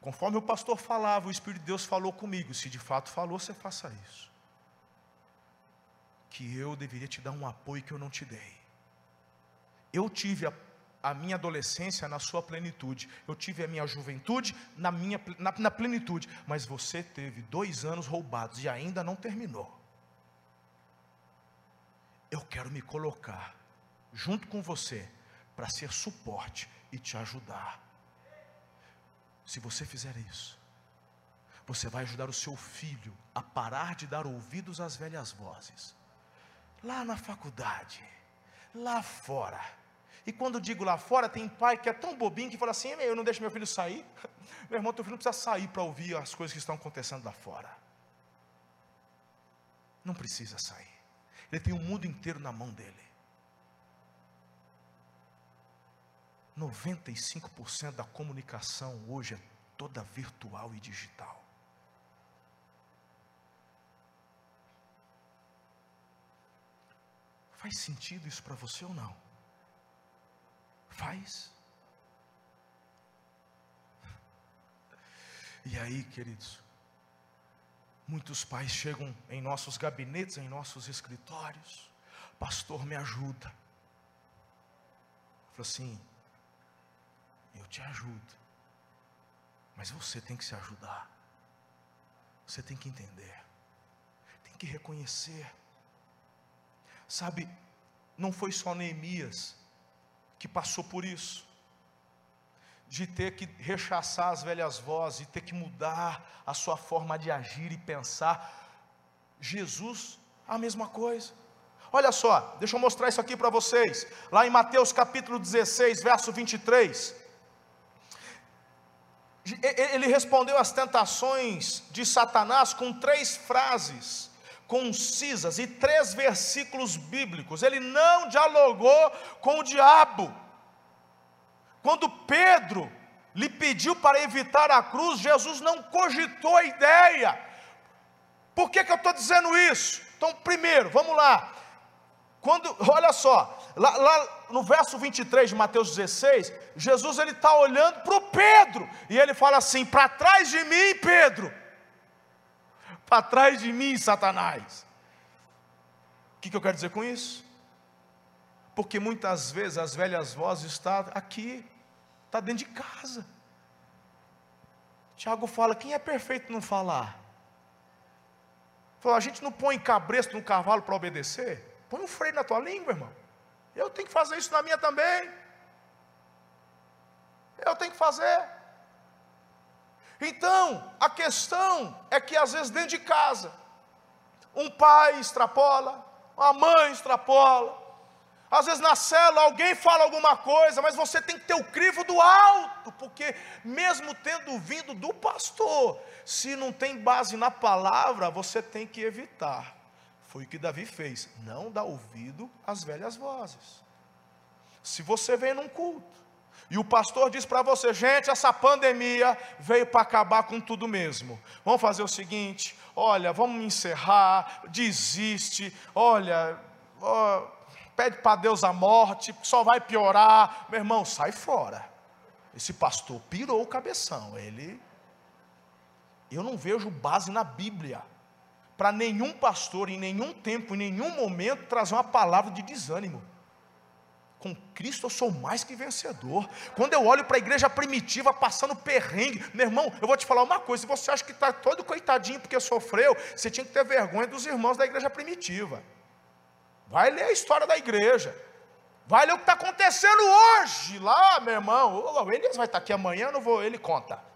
Conforme o pastor falava, o Espírito de Deus falou comigo. Se de fato falou, você faça isso. Que eu deveria te dar um apoio que eu não te dei. Eu tive a a minha adolescência na sua plenitude. Eu tive a minha juventude na minha na, na, plenitude. Mas você teve dois anos roubados e ainda não terminou. Eu quero me colocar junto com você para ser suporte e te ajudar. Se você fizer isso, você vai ajudar o seu filho a parar de dar ouvidos às velhas vozes. Lá na faculdade, lá fora. E quando digo lá fora, tem pai que é tão bobinho que fala assim: eu não deixo meu filho sair. *laughs* Meu irmão, teu filho não precisa sair para ouvir as coisas que estão acontecendo lá fora. Não precisa sair. Ele tem o mundo inteiro na mão dele. 95% da comunicação hoje é toda virtual e digital. Faz sentido isso para você ou não? Faz. E aí, queridos, muitos pais chegam em nossos gabinetes, em nossos escritórios, pastor, me ajuda. Fala assim, eu te ajudo. Mas você tem que se ajudar. Você tem que entender. Tem que reconhecer. Sabe, não foi só Neemias que passou por isso. De ter que rechaçar as velhas vozes, e ter que mudar a sua forma de agir e pensar. Jesus, a mesma coisa. Olha só, deixa eu mostrar isso aqui para vocês. Lá em Mateus capítulo 16, verso 23 ele respondeu às tentações de Satanás com três frases concisas e três versículos bíblicos. Ele não dialogou com o diabo. Quando Pedro lhe pediu para evitar a cruz, Jesus não cogitou a ideia. Por que, que eu estou dizendo isso? Então, primeiro, vamos lá. Quando, olha só, lá, lá no verso 23 de Mateus 16, Jesus ele está olhando para o Pedro e ele fala assim: para trás de mim, Pedro, para trás de mim, Satanás. O que, que eu quero dizer com isso? Porque muitas vezes as velhas vozes estão aqui, está dentro de casa. Tiago fala: quem é perfeito não falar? Fala, a gente não põe cabresto no cavalo para obedecer. Põe um freio na tua língua, irmão. Eu tenho que fazer isso na minha também. Eu tenho que fazer. Então, a questão é que às vezes dentro de casa, um pai extrapola, uma mãe extrapola, às vezes na cela alguém fala alguma coisa, mas você tem que ter o crivo do alto, porque mesmo tendo vindo do pastor, se não tem base na palavra, você tem que evitar. Foi o que Davi fez. Não dá ouvido às velhas vozes. Se você vem num culto e o pastor diz para você, gente, essa pandemia veio para acabar com tudo mesmo. Vamos fazer o seguinte: olha, vamos encerrar, desiste, olha, ó, pede para Deus a morte, só vai piorar. Meu irmão, sai fora. Esse pastor pirou o cabeção. Ele. Eu não vejo base na Bíblia para nenhum pastor, em nenhum tempo, em nenhum momento, trazer uma palavra de desânimo. Com Cristo eu sou mais que vencedor. Quando eu olho para a igreja primitiva passando perrengue, meu irmão, eu vou te falar uma coisa: se você acha que está todo coitadinho porque sofreu, você tinha que ter vergonha dos irmãos da igreja primitiva. Vai ler a história da igreja. Vai ler o que está acontecendo hoje lá, meu irmão. O Elias vai estar aqui amanhã, não vou, ele conta.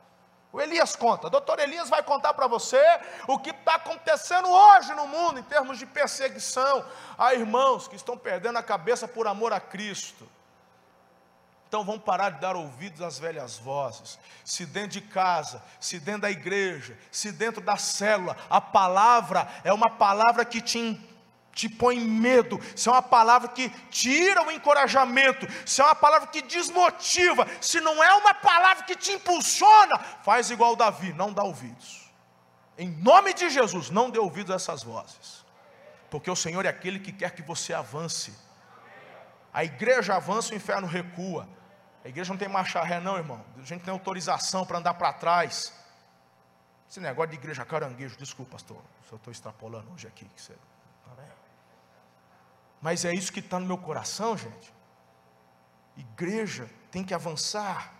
O Elias conta, doutor Elias vai contar para você o que está acontecendo hoje no mundo em termos de perseguição a irmãos que estão perdendo a cabeça por amor a Cristo. Então vamos parar de dar ouvidos às velhas vozes. Se dentro de casa, se dentro da igreja, se dentro da célula, a palavra é uma palavra que te te põe medo, se é uma palavra que tira o encorajamento, se é uma palavra que desmotiva, se não é uma palavra que te impulsiona, faz igual Davi, não dá ouvidos. Em nome de Jesus, não dê ouvidos a essas vozes, porque o Senhor é aquele que quer que você avance. A igreja avança, o inferno recua. A igreja não tem marcha ré, não, irmão. A gente tem autorização para andar para trás. Esse negócio de igreja caranguejo, desculpa, pastor, se eu estou extrapolando hoje aqui. Que você... Mas é isso que está no meu coração, gente. Igreja tem que avançar.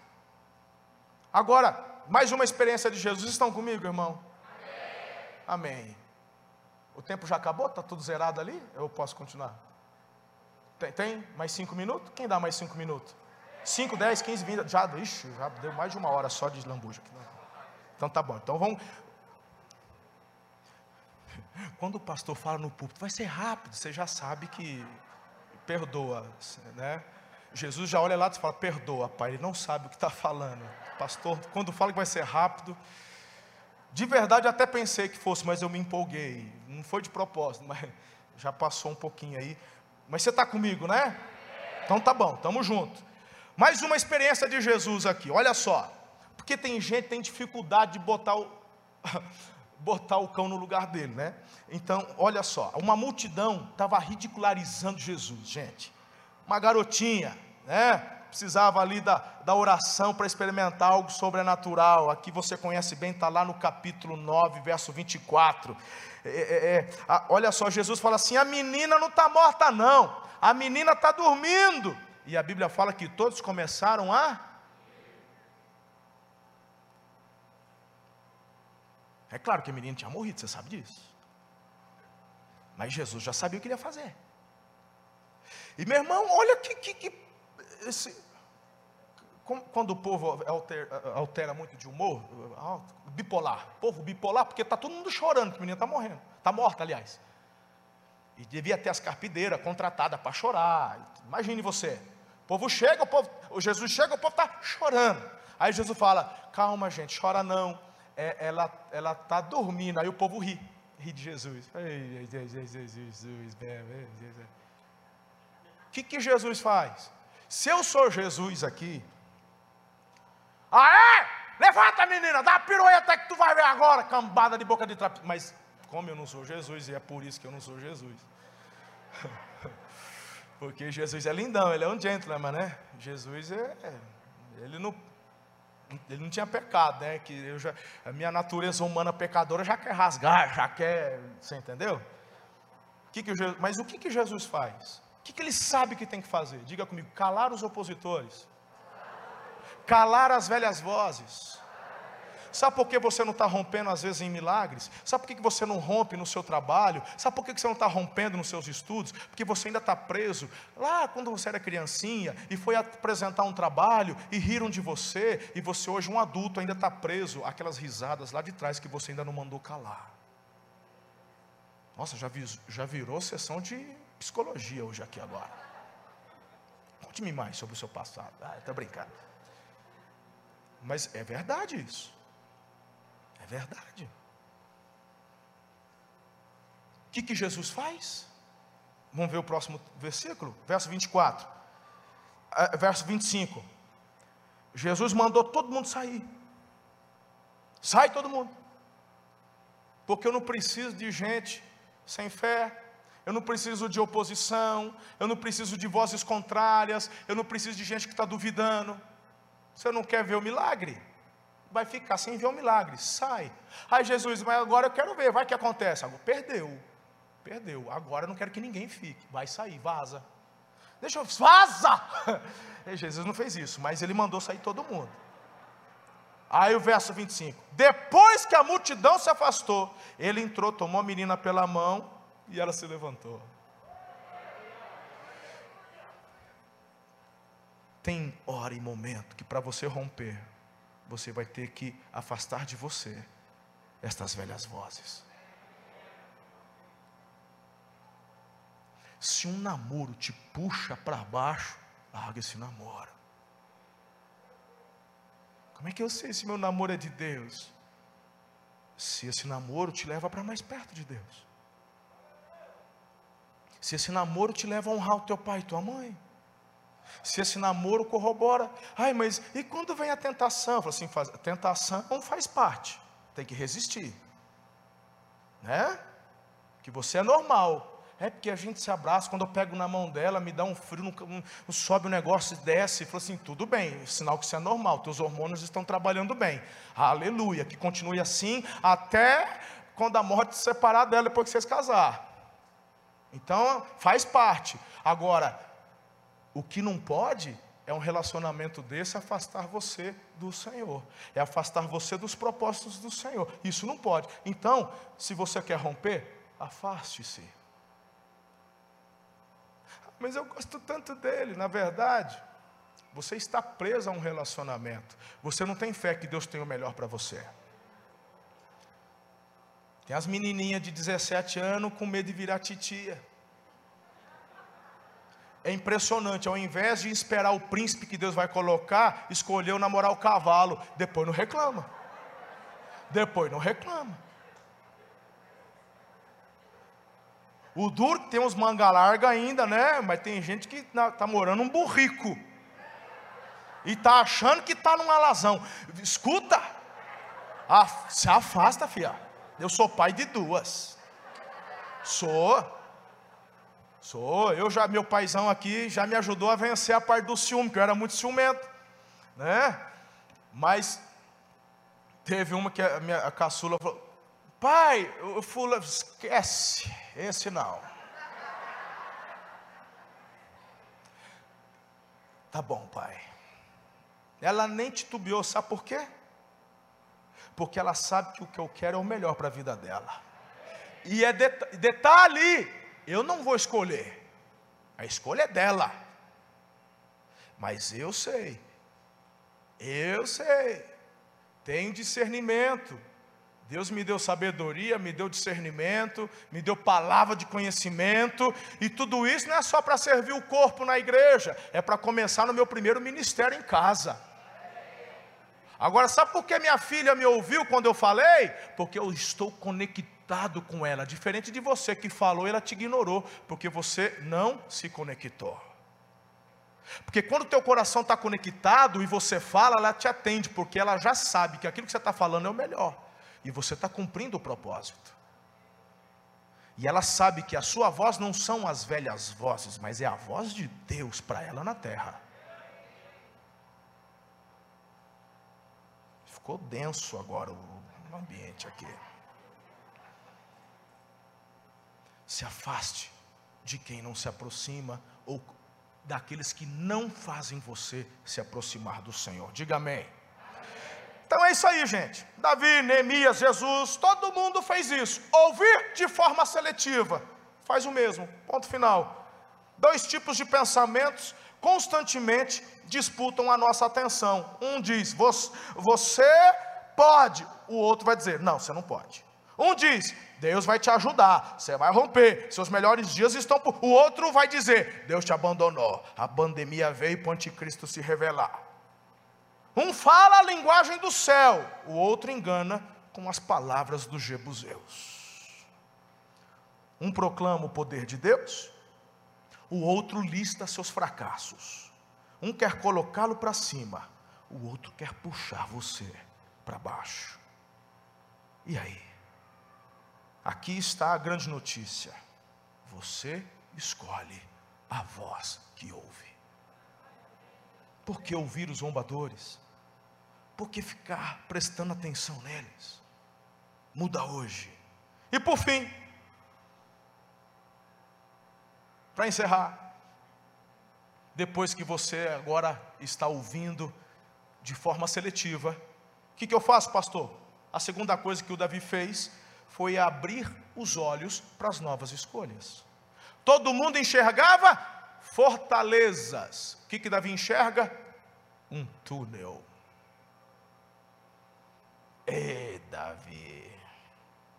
Agora, mais uma experiência de Jesus. Estão comigo, irmão? Amém. Amém. O tempo já acabou? Está tudo zerado ali? Eu posso continuar? Tem, tem, mais cinco minutos? Quem dá mais cinco minutos? 5, 10, 15, 20, já, ixi, já deu mais de uma hora só de lambuja. Então tá bom. Então vamos. Quando o pastor fala no púlpito, vai ser rápido, você já sabe que perdoa, né? Jesus já olha lá e fala: Perdoa, pai. Ele não sabe o que está falando. Pastor, quando fala que vai ser rápido, de verdade até pensei que fosse, mas eu me empolguei. Não foi de propósito, *laughs* mas já passou um pouquinho aí. Mas você está comigo, né? Então tá bom, estamos juntos. Mais uma experiência de Jesus aqui, olha só. Porque tem gente que tem dificuldade de botar o, *laughs* botar o cão no lugar dele, né? Então, olha só, uma multidão estava ridicularizando Jesus, gente. Uma garotinha, né? Precisava ali da, da oração para experimentar algo sobrenatural. Aqui você conhece bem, está lá no capítulo 9, verso 24. É, é, é, a, olha só, Jesus fala assim: a menina não está morta, não, a menina está dormindo. E a Bíblia fala que todos começaram a. É claro que a menina tinha morrido, você sabe disso. Mas Jesus já sabia o que ele ia fazer. E meu irmão, olha que, que, que esse, quando o povo altera, altera, muito de humor, bipolar, povo bipolar, porque está todo mundo chorando, que a menina está morrendo, está morta, aliás. E devia ter as carpideiras contratadas para chorar. Imagine você. O povo chega, o povo, o Jesus chega, o povo está chorando. Aí Jesus fala: calma, gente, chora não. É, ela está dormindo. Aí o povo ri, ri de Jesus. O que, que Jesus faz? Se eu sou Jesus aqui, ah é? Levanta menina, dá a pirueta que tu vai ver agora, cambada de boca de trapo. Mas como eu não sou Jesus, e é por isso que eu não sou Jesus. *laughs* Porque Jesus é lindão, ele é um gentleman, né? Jesus é. Ele não, ele não tinha pecado, né? Que já, a minha natureza humana pecadora já quer rasgar, *laughs* já quer. Você entendeu? Que que o, mas o que, que Jesus faz? O que, que ele sabe que tem que fazer? Diga comigo: calar os opositores, calar as velhas vozes. Sabe por que você não está rompendo às vezes em milagres? Sabe por que você não rompe no seu trabalho? Sabe por que você não está rompendo nos seus estudos? Porque você ainda está preso. Lá quando você era criancinha e foi apresentar um trabalho e riram de você, e você hoje, um adulto, ainda está preso aquelas risadas lá de trás que você ainda não mandou calar. Nossa, já, já virou sessão de psicologia hoje aqui agora. Conte-me mais sobre o seu passado. Ah, está brincando. Mas é verdade isso. É verdade. O que, que Jesus faz? Vamos ver o próximo versículo, verso 24, ah, verso 25. Jesus mandou todo mundo sair. Sai todo mundo. Porque eu não preciso de gente sem fé, eu não preciso de oposição, eu não preciso de vozes contrárias, eu não preciso de gente que está duvidando. Você não quer ver o milagre? Vai ficar sem ver o milagre, sai. Aí Jesus, mas agora eu quero ver, vai que acontece. Agora, perdeu, perdeu. Agora eu não quero que ninguém fique. Vai sair, vaza. Deixa eu, vaza! *laughs* Jesus não fez isso, mas ele mandou sair todo mundo. Aí o verso 25: Depois que a multidão se afastou, ele entrou, tomou a menina pela mão e ela se levantou. Tem hora e momento que para você romper, você vai ter que afastar de você estas velhas vozes. Se um namoro te puxa para baixo, larga esse namoro. Como é que eu sei se meu namoro é de Deus? Se esse namoro te leva para mais perto de Deus se esse namoro te leva a honrar o teu pai e tua mãe, se esse namoro corrobora, ai, mas e quando vem a tentação? Fala assim, faz, a tentação faz parte, tem que resistir, né? Que você é normal. É porque a gente se abraça, quando eu pego na mão dela, me dá um frio, um, um, sobe o um negócio, desce, fala assim, tudo bem, sinal que isso é normal, teus hormônios estão trabalhando bem. Aleluia, que continue assim até quando a morte se separar dela depois que vocês casar. Então, faz parte. Agora, o que não pode é um relacionamento desse afastar você do Senhor, é afastar você dos propósitos do Senhor. Isso não pode. Então, se você quer romper, afaste-se. Mas eu gosto tanto dele, na verdade. Você está preso a um relacionamento. Você não tem fé que Deus tem o melhor para você. Tem as menininhas de 17 anos com medo de virar titia. É impressionante, ao invés de esperar o príncipe que Deus vai colocar, escolheu namorar o cavalo. Depois não reclama. Depois não reclama. O duro tem uns manga larga ainda, né? Mas tem gente que está morando um burrico. E está achando que está num alazão. Escuta, se afasta, filha. Eu sou pai de duas. Sou. Sou. Eu já, meu paizão aqui já me ajudou a vencer a parte do ciúme, que eu era muito ciumento. Né? Mas teve uma que a minha a caçula falou: Pai, o fula, esquece, esse não. Tá bom, pai. Ela nem titubeou, sabe por quê? porque ela sabe que o que eu quero é o melhor para a vida dela. E é detalhe, eu não vou escolher, a escolha é dela. Mas eu sei, eu sei, tenho discernimento. Deus me deu sabedoria, me deu discernimento, me deu palavra de conhecimento, e tudo isso não é só para servir o corpo na igreja, é para começar no meu primeiro ministério em casa. Agora, sabe por que minha filha me ouviu quando eu falei? Porque eu estou conectado com ela, diferente de você que falou, ela te ignorou, porque você não se conectou. Porque quando o teu coração está conectado e você fala, ela te atende, porque ela já sabe que aquilo que você está falando é o melhor, e você está cumprindo o propósito. E ela sabe que a sua voz não são as velhas vozes, mas é a voz de Deus para ela na terra. Ficou denso agora o ambiente aqui. Se afaste de quem não se aproxima ou daqueles que não fazem você se aproximar do Senhor. Diga amém. Então é isso aí, gente. Davi, Neemias, Jesus, todo mundo fez isso. Ouvir de forma seletiva. Faz o mesmo. Ponto final. Dois tipos de pensamentos constantemente disputam a nossa atenção. Um diz, você pode, o outro vai dizer, não, você não pode. Um diz, Deus vai te ajudar, você vai romper, seus melhores dias estão por. O outro vai dizer, Deus te abandonou, a pandemia veio para o anticristo se revelar. Um fala a linguagem do céu, o outro engana com as palavras dos jebuseus. Um proclama o poder de Deus, o outro lista seus fracassos. Um quer colocá-lo para cima, o outro quer puxar você para baixo. E aí? Aqui está a grande notícia. Você escolhe a voz que ouve. Por que ouvir os zombadores? Por que ficar prestando atenção neles? Muda hoje. E por fim, Para encerrar, depois que você agora está ouvindo de forma seletiva, o que, que eu faço, pastor? A segunda coisa que o Davi fez foi abrir os olhos para as novas escolhas. Todo mundo enxergava fortalezas. O que, que Davi enxerga? Um túnel. Ei, Davi.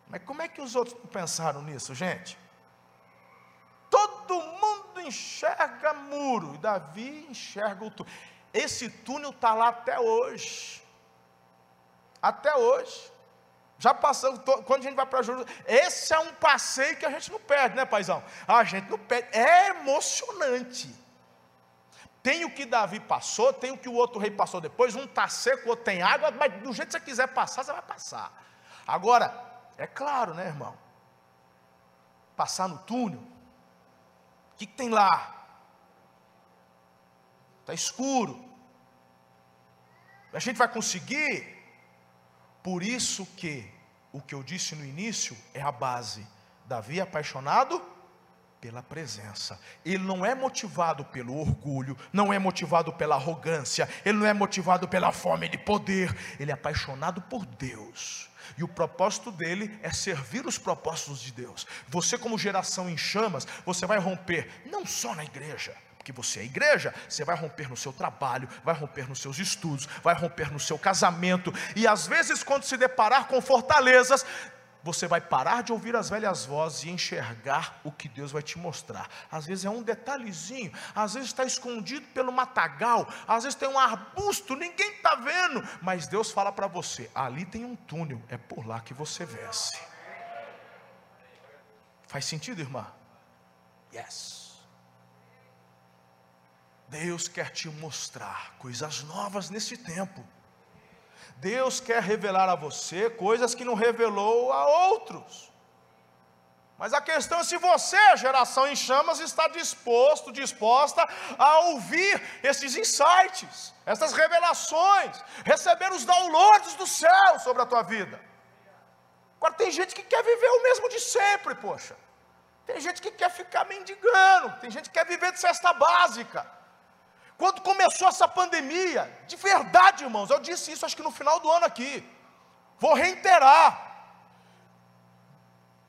Mas como é que os outros pensaram nisso, gente? Todo mundo enxerga muro, e Davi enxerga o túnel. Esse túnel está lá até hoje. Até hoje. Já passamos, quando a gente vai para Jerusalém, esse é um passeio que a gente não perde, né, paizão? A gente não perde, é emocionante. Tem o que Davi passou, tem o que o outro rei passou depois, um está seco, o outro tem água, mas do jeito que você quiser passar, você vai passar. Agora, é claro, né, irmão? Passar no túnel, o que, que tem lá? Está escuro. A gente vai conseguir. Por isso que o que eu disse no início é a base. Davi é apaixonado pela presença. Ele não é motivado pelo orgulho, não é motivado pela arrogância, ele não é motivado pela fome de poder, ele é apaixonado por Deus. E o propósito dele é servir os propósitos de Deus. Você, como geração em chamas, você vai romper não só na igreja, Porque você é igreja, você vai romper no seu trabalho, vai romper nos seus estudos, vai romper no seu casamento, e às vezes, quando se deparar com fortalezas, você vai parar de ouvir as velhas vozes e enxergar o que Deus vai te mostrar. Às vezes é um detalhezinho, às vezes está escondido pelo matagal, às vezes tem um arbusto, ninguém está vendo, mas Deus fala para você: ali tem um túnel, é por lá que você vence. Faz sentido, irmã? Yes. Deus quer te mostrar coisas novas nesse tempo. Deus quer revelar a você coisas que não revelou a outros. Mas a questão é se você, geração em chamas, está disposto, disposta a ouvir esses insights, essas revelações, receber os downloads do céu sobre a tua vida. Agora tem gente que quer viver o mesmo de sempre, poxa. Tem gente que quer ficar mendigando, tem gente que quer viver de cesta básica. Quando começou essa pandemia, de verdade, irmãos, eu disse isso acho que no final do ano aqui. Vou reiterar.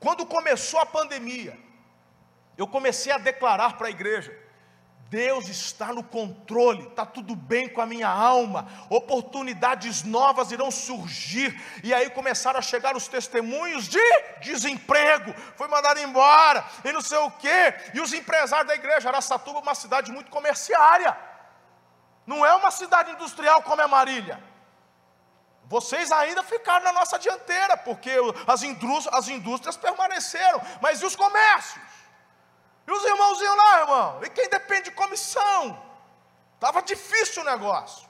Quando começou a pandemia, eu comecei a declarar para a igreja: Deus está no controle, está tudo bem com a minha alma, oportunidades novas irão surgir, e aí começaram a chegar os testemunhos de desemprego, foi mandado embora, e não sei o quê, e os empresários da igreja, Araçatuba, uma cidade muito comerciária, não é uma cidade industrial como é Marília. Vocês ainda ficaram na nossa dianteira, porque as indústrias, as indústrias permaneceram, mas e os comércios? E os irmãozinhos lá, irmão? E quem depende de comissão? Estava difícil o negócio.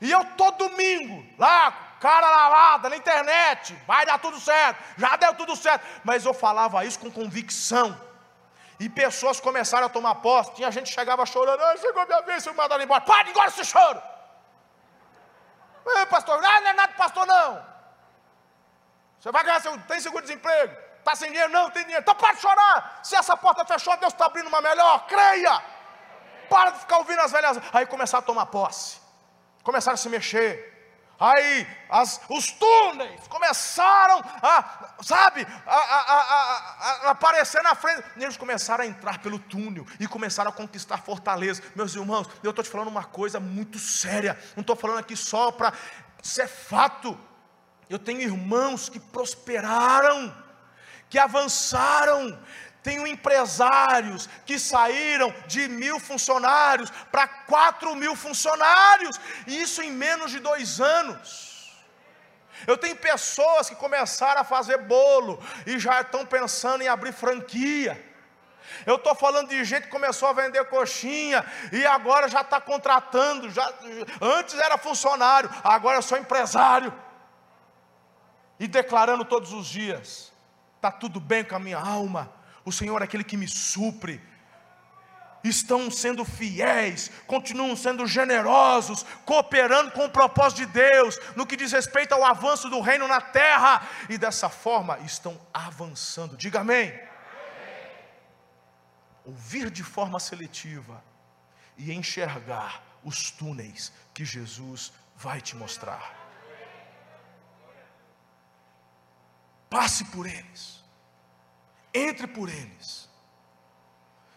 E eu todo domingo, lá, cara lavada na internet, vai dar tudo certo, já deu tudo certo. Mas eu falava isso com convicção. E pessoas começaram a tomar posse. Tinha gente que chegava chorando, ah, chegou minha vez, fui mandado embora. Pare agora esse choro. Ei, pastor, não, não é nada pastor, não. Você vai ganhar, seu, tem seguro-desemprego. Está sem dinheiro? Não, tem dinheiro. Então para de chorar. Se essa porta fechou, Deus está abrindo uma melhor. Creia. Para de ficar ouvindo as velhas. Aí começaram a tomar posse. Começaram a se mexer. Aí as, os túneis começaram a, sabe, a, a, a, aparecer na frente. E eles começaram a entrar pelo túnel e começaram a conquistar fortaleza. Meus irmãos, eu estou te falando uma coisa muito séria. Não estou falando aqui só para. Isso é fato. Eu tenho irmãos que prosperaram, que avançaram, tenho empresários que saíram de mil funcionários para quatro mil funcionários, e isso em menos de dois anos. Eu tenho pessoas que começaram a fazer bolo e já estão pensando em abrir franquia. Eu estou falando de gente que começou a vender coxinha e agora já está contratando. Já, antes era funcionário, agora é só empresário. E declarando todos os dias: está tudo bem com a minha alma o Senhor é aquele que me supre. Estão sendo fiéis, continuam sendo generosos, cooperando com o propósito de Deus, no que diz respeito ao avanço do reino na terra, e dessa forma estão avançando. Diga amém. amém. Ouvir de forma seletiva e enxergar os túneis que Jesus vai te mostrar. Passe por eles entre por eles.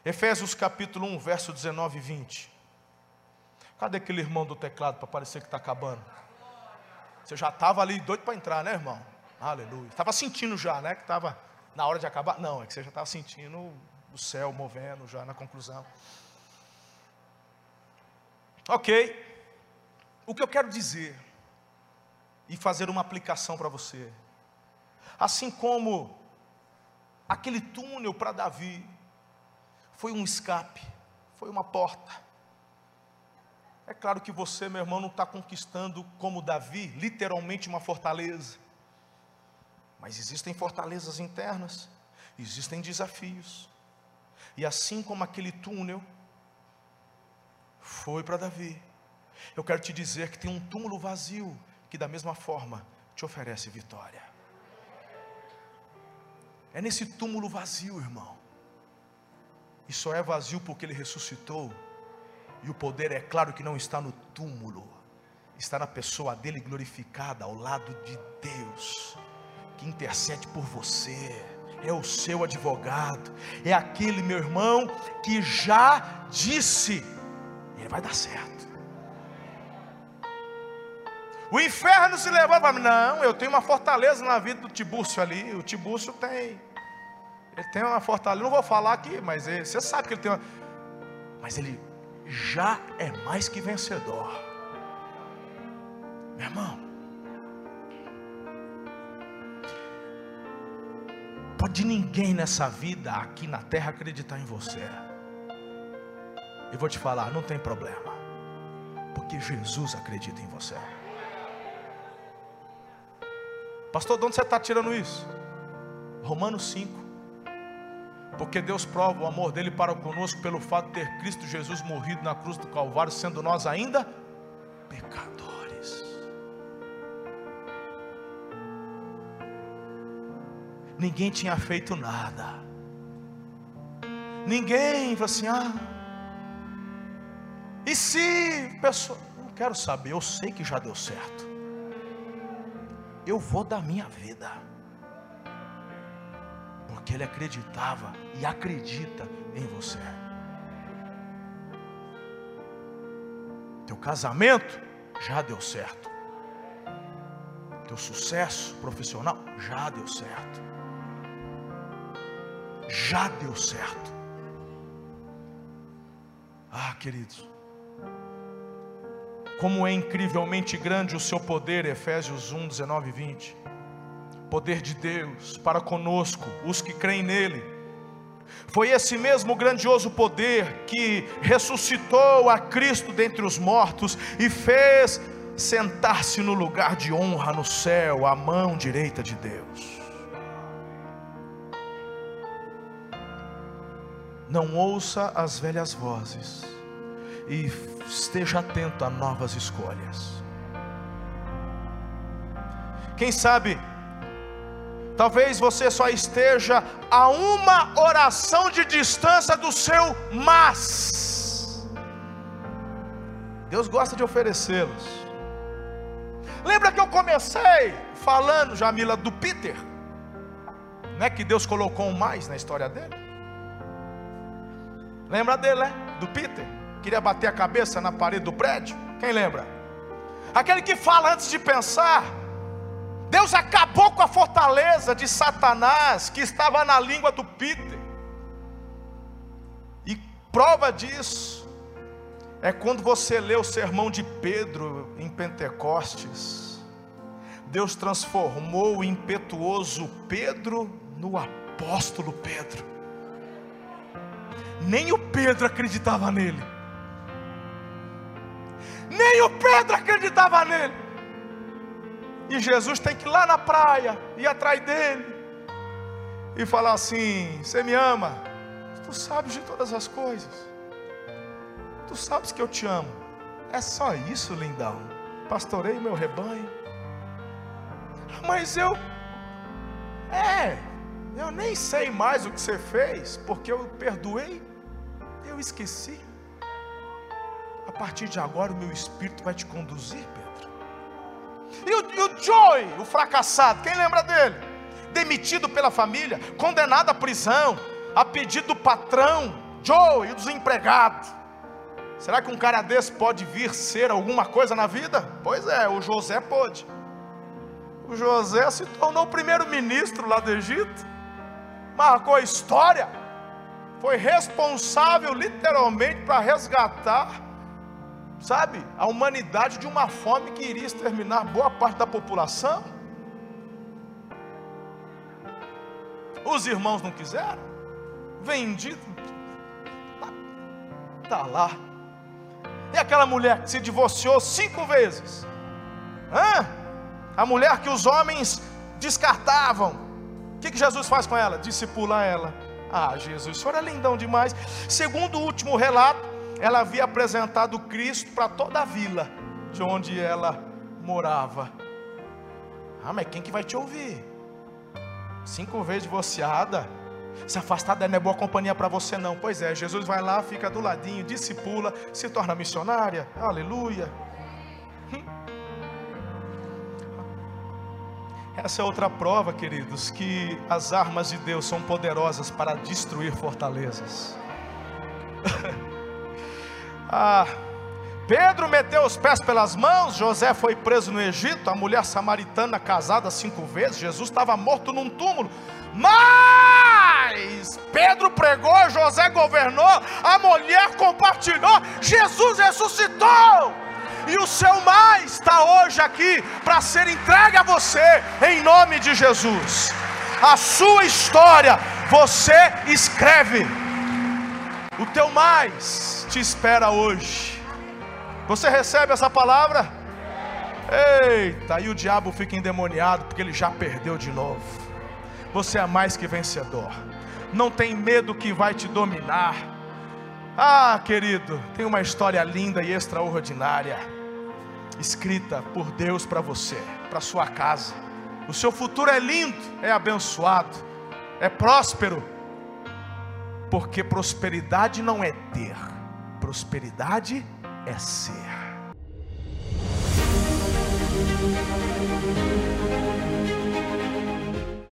Efésios capítulo 1, verso 19 e 20. Cadê aquele irmão do teclado para parecer que está acabando? Você já estava ali doido para entrar, né, irmão? Aleluia. Estava sentindo já, né? Que estava na hora de acabar. Não, é que você já estava sentindo o céu movendo já na conclusão. Ok. O que eu quero dizer e fazer uma aplicação para você. Assim como Aquele túnel para Davi foi um escape, foi uma porta. É claro que você, meu irmão, não está conquistando como Davi, literalmente uma fortaleza. Mas existem fortalezas internas, existem desafios. E assim como aquele túnel foi para Davi, eu quero te dizer que tem um túmulo vazio que, da mesma forma, te oferece vitória. É nesse túmulo vazio, irmão. E só é vazio porque ele ressuscitou. E o poder é claro que não está no túmulo, está na pessoa dele glorificada ao lado de Deus, que intercede por você. é o seu advogado, é aquele meu irmão que já disse, ele vai dar certo. O inferno se levanta para mim, não, eu tenho uma fortaleza na vida do Tibúrcio ali, o Tibúrcio tem, ele tem uma fortaleza, não vou falar aqui, mas ele, você sabe que ele tem uma, mas ele já é mais que vencedor. Meu irmão, pode ninguém nessa vida aqui na terra acreditar em você. Eu vou te falar, não tem problema, porque Jesus acredita em você. Pastor, de onde você está tirando isso? Romanos 5. Porque Deus prova o amor dele para conosco pelo fato de ter Cristo Jesus morrido na cruz do Calvário, sendo nós ainda pecadores. Ninguém tinha feito nada. Ninguém falou assim: ah, e se, pessoa, não quero saber, eu sei que já deu certo. Eu vou dar minha vida porque ele acreditava e acredita em você. Teu casamento já deu certo. Teu sucesso profissional já deu certo. Já deu certo. Ah, queridos. Como é incrivelmente grande o seu poder, Efésios 1, 19 e 20 poder de Deus para conosco, os que creem nele. Foi esse mesmo grandioso poder que ressuscitou a Cristo dentre os mortos e fez sentar-se no lugar de honra no céu, à mão direita de Deus. Não ouça as velhas vozes e esteja atento a novas escolhas. Quem sabe Talvez você só esteja a uma oração de distância do seu mas. Deus gosta de oferecê-los. Lembra que eu comecei falando, Jamila, do Peter? Não é que Deus colocou um mais na história dele? Lembra dele, né? Do Peter? Queria bater a cabeça na parede do prédio? Quem lembra? Aquele que fala antes de pensar Deus acabou com a fortaleza de Satanás que estava na língua do Peter. E prova disso é quando você lê o sermão de Pedro em Pentecostes. Deus transformou o impetuoso Pedro no apóstolo Pedro. Nem o Pedro acreditava nele. Nem o Pedro acreditava nele. E Jesus tem que ir lá na praia, ir atrás dele e falar assim: Você me ama? Tu sabes de todas as coisas. Tu sabes que eu te amo. É só isso, lindão. Pastorei meu rebanho. Mas eu. É, eu nem sei mais o que você fez, porque eu perdoei, eu esqueci. Partir de agora, o meu espírito vai te conduzir, Pedro. E o, e o Joy, o fracassado, quem lembra dele? Demitido pela família, condenado à prisão, a pedido do patrão, Joy e dos empregados. Será que um cara desse pode vir ser alguma coisa na vida? Pois é, o José pôde. O José se tornou o primeiro-ministro lá do Egito, marcou a história, foi responsável literalmente para resgatar sabe, a humanidade de uma fome que iria exterminar boa parte da população. Os irmãos não quiseram, vendido, está lá. E aquela mulher que se divorciou cinco vezes? Hã? A mulher que os homens descartavam. O que, que Jesus faz com ela? Discipula ela. Ah, Jesus, o senhor é lindão demais. Segundo o último relato, ela havia apresentado Cristo para toda a vila de onde ela morava. Ah, mas quem que vai te ouvir? Cinco vezes divorciada, se afastar dela não é boa companhia para você não. Pois é, Jesus vai lá, fica do ladinho, discipula, se torna missionária. Aleluia. Essa é outra prova, queridos, que as armas de Deus são poderosas para destruir fortalezas. *laughs* ah, Pedro meteu os pés pelas mãos, José foi preso no Egito, a mulher samaritana casada cinco vezes, Jesus estava morto num túmulo. Mas Pedro pregou, José governou, a mulher compartilhou, Jesus ressuscitou. E o seu mais está hoje aqui para ser entregue a você, em nome de Jesus. A sua história você escreve. O teu mais te espera hoje. Você recebe essa palavra? Eita, e o diabo fica endemoniado porque ele já perdeu de novo. Você é mais que vencedor. Não tem medo que vai te dominar. Ah, querido, tem uma história linda e extraordinária, escrita por Deus para você, para sua casa. O seu futuro é lindo, é abençoado, é próspero, porque prosperidade não é ter, prosperidade é ser.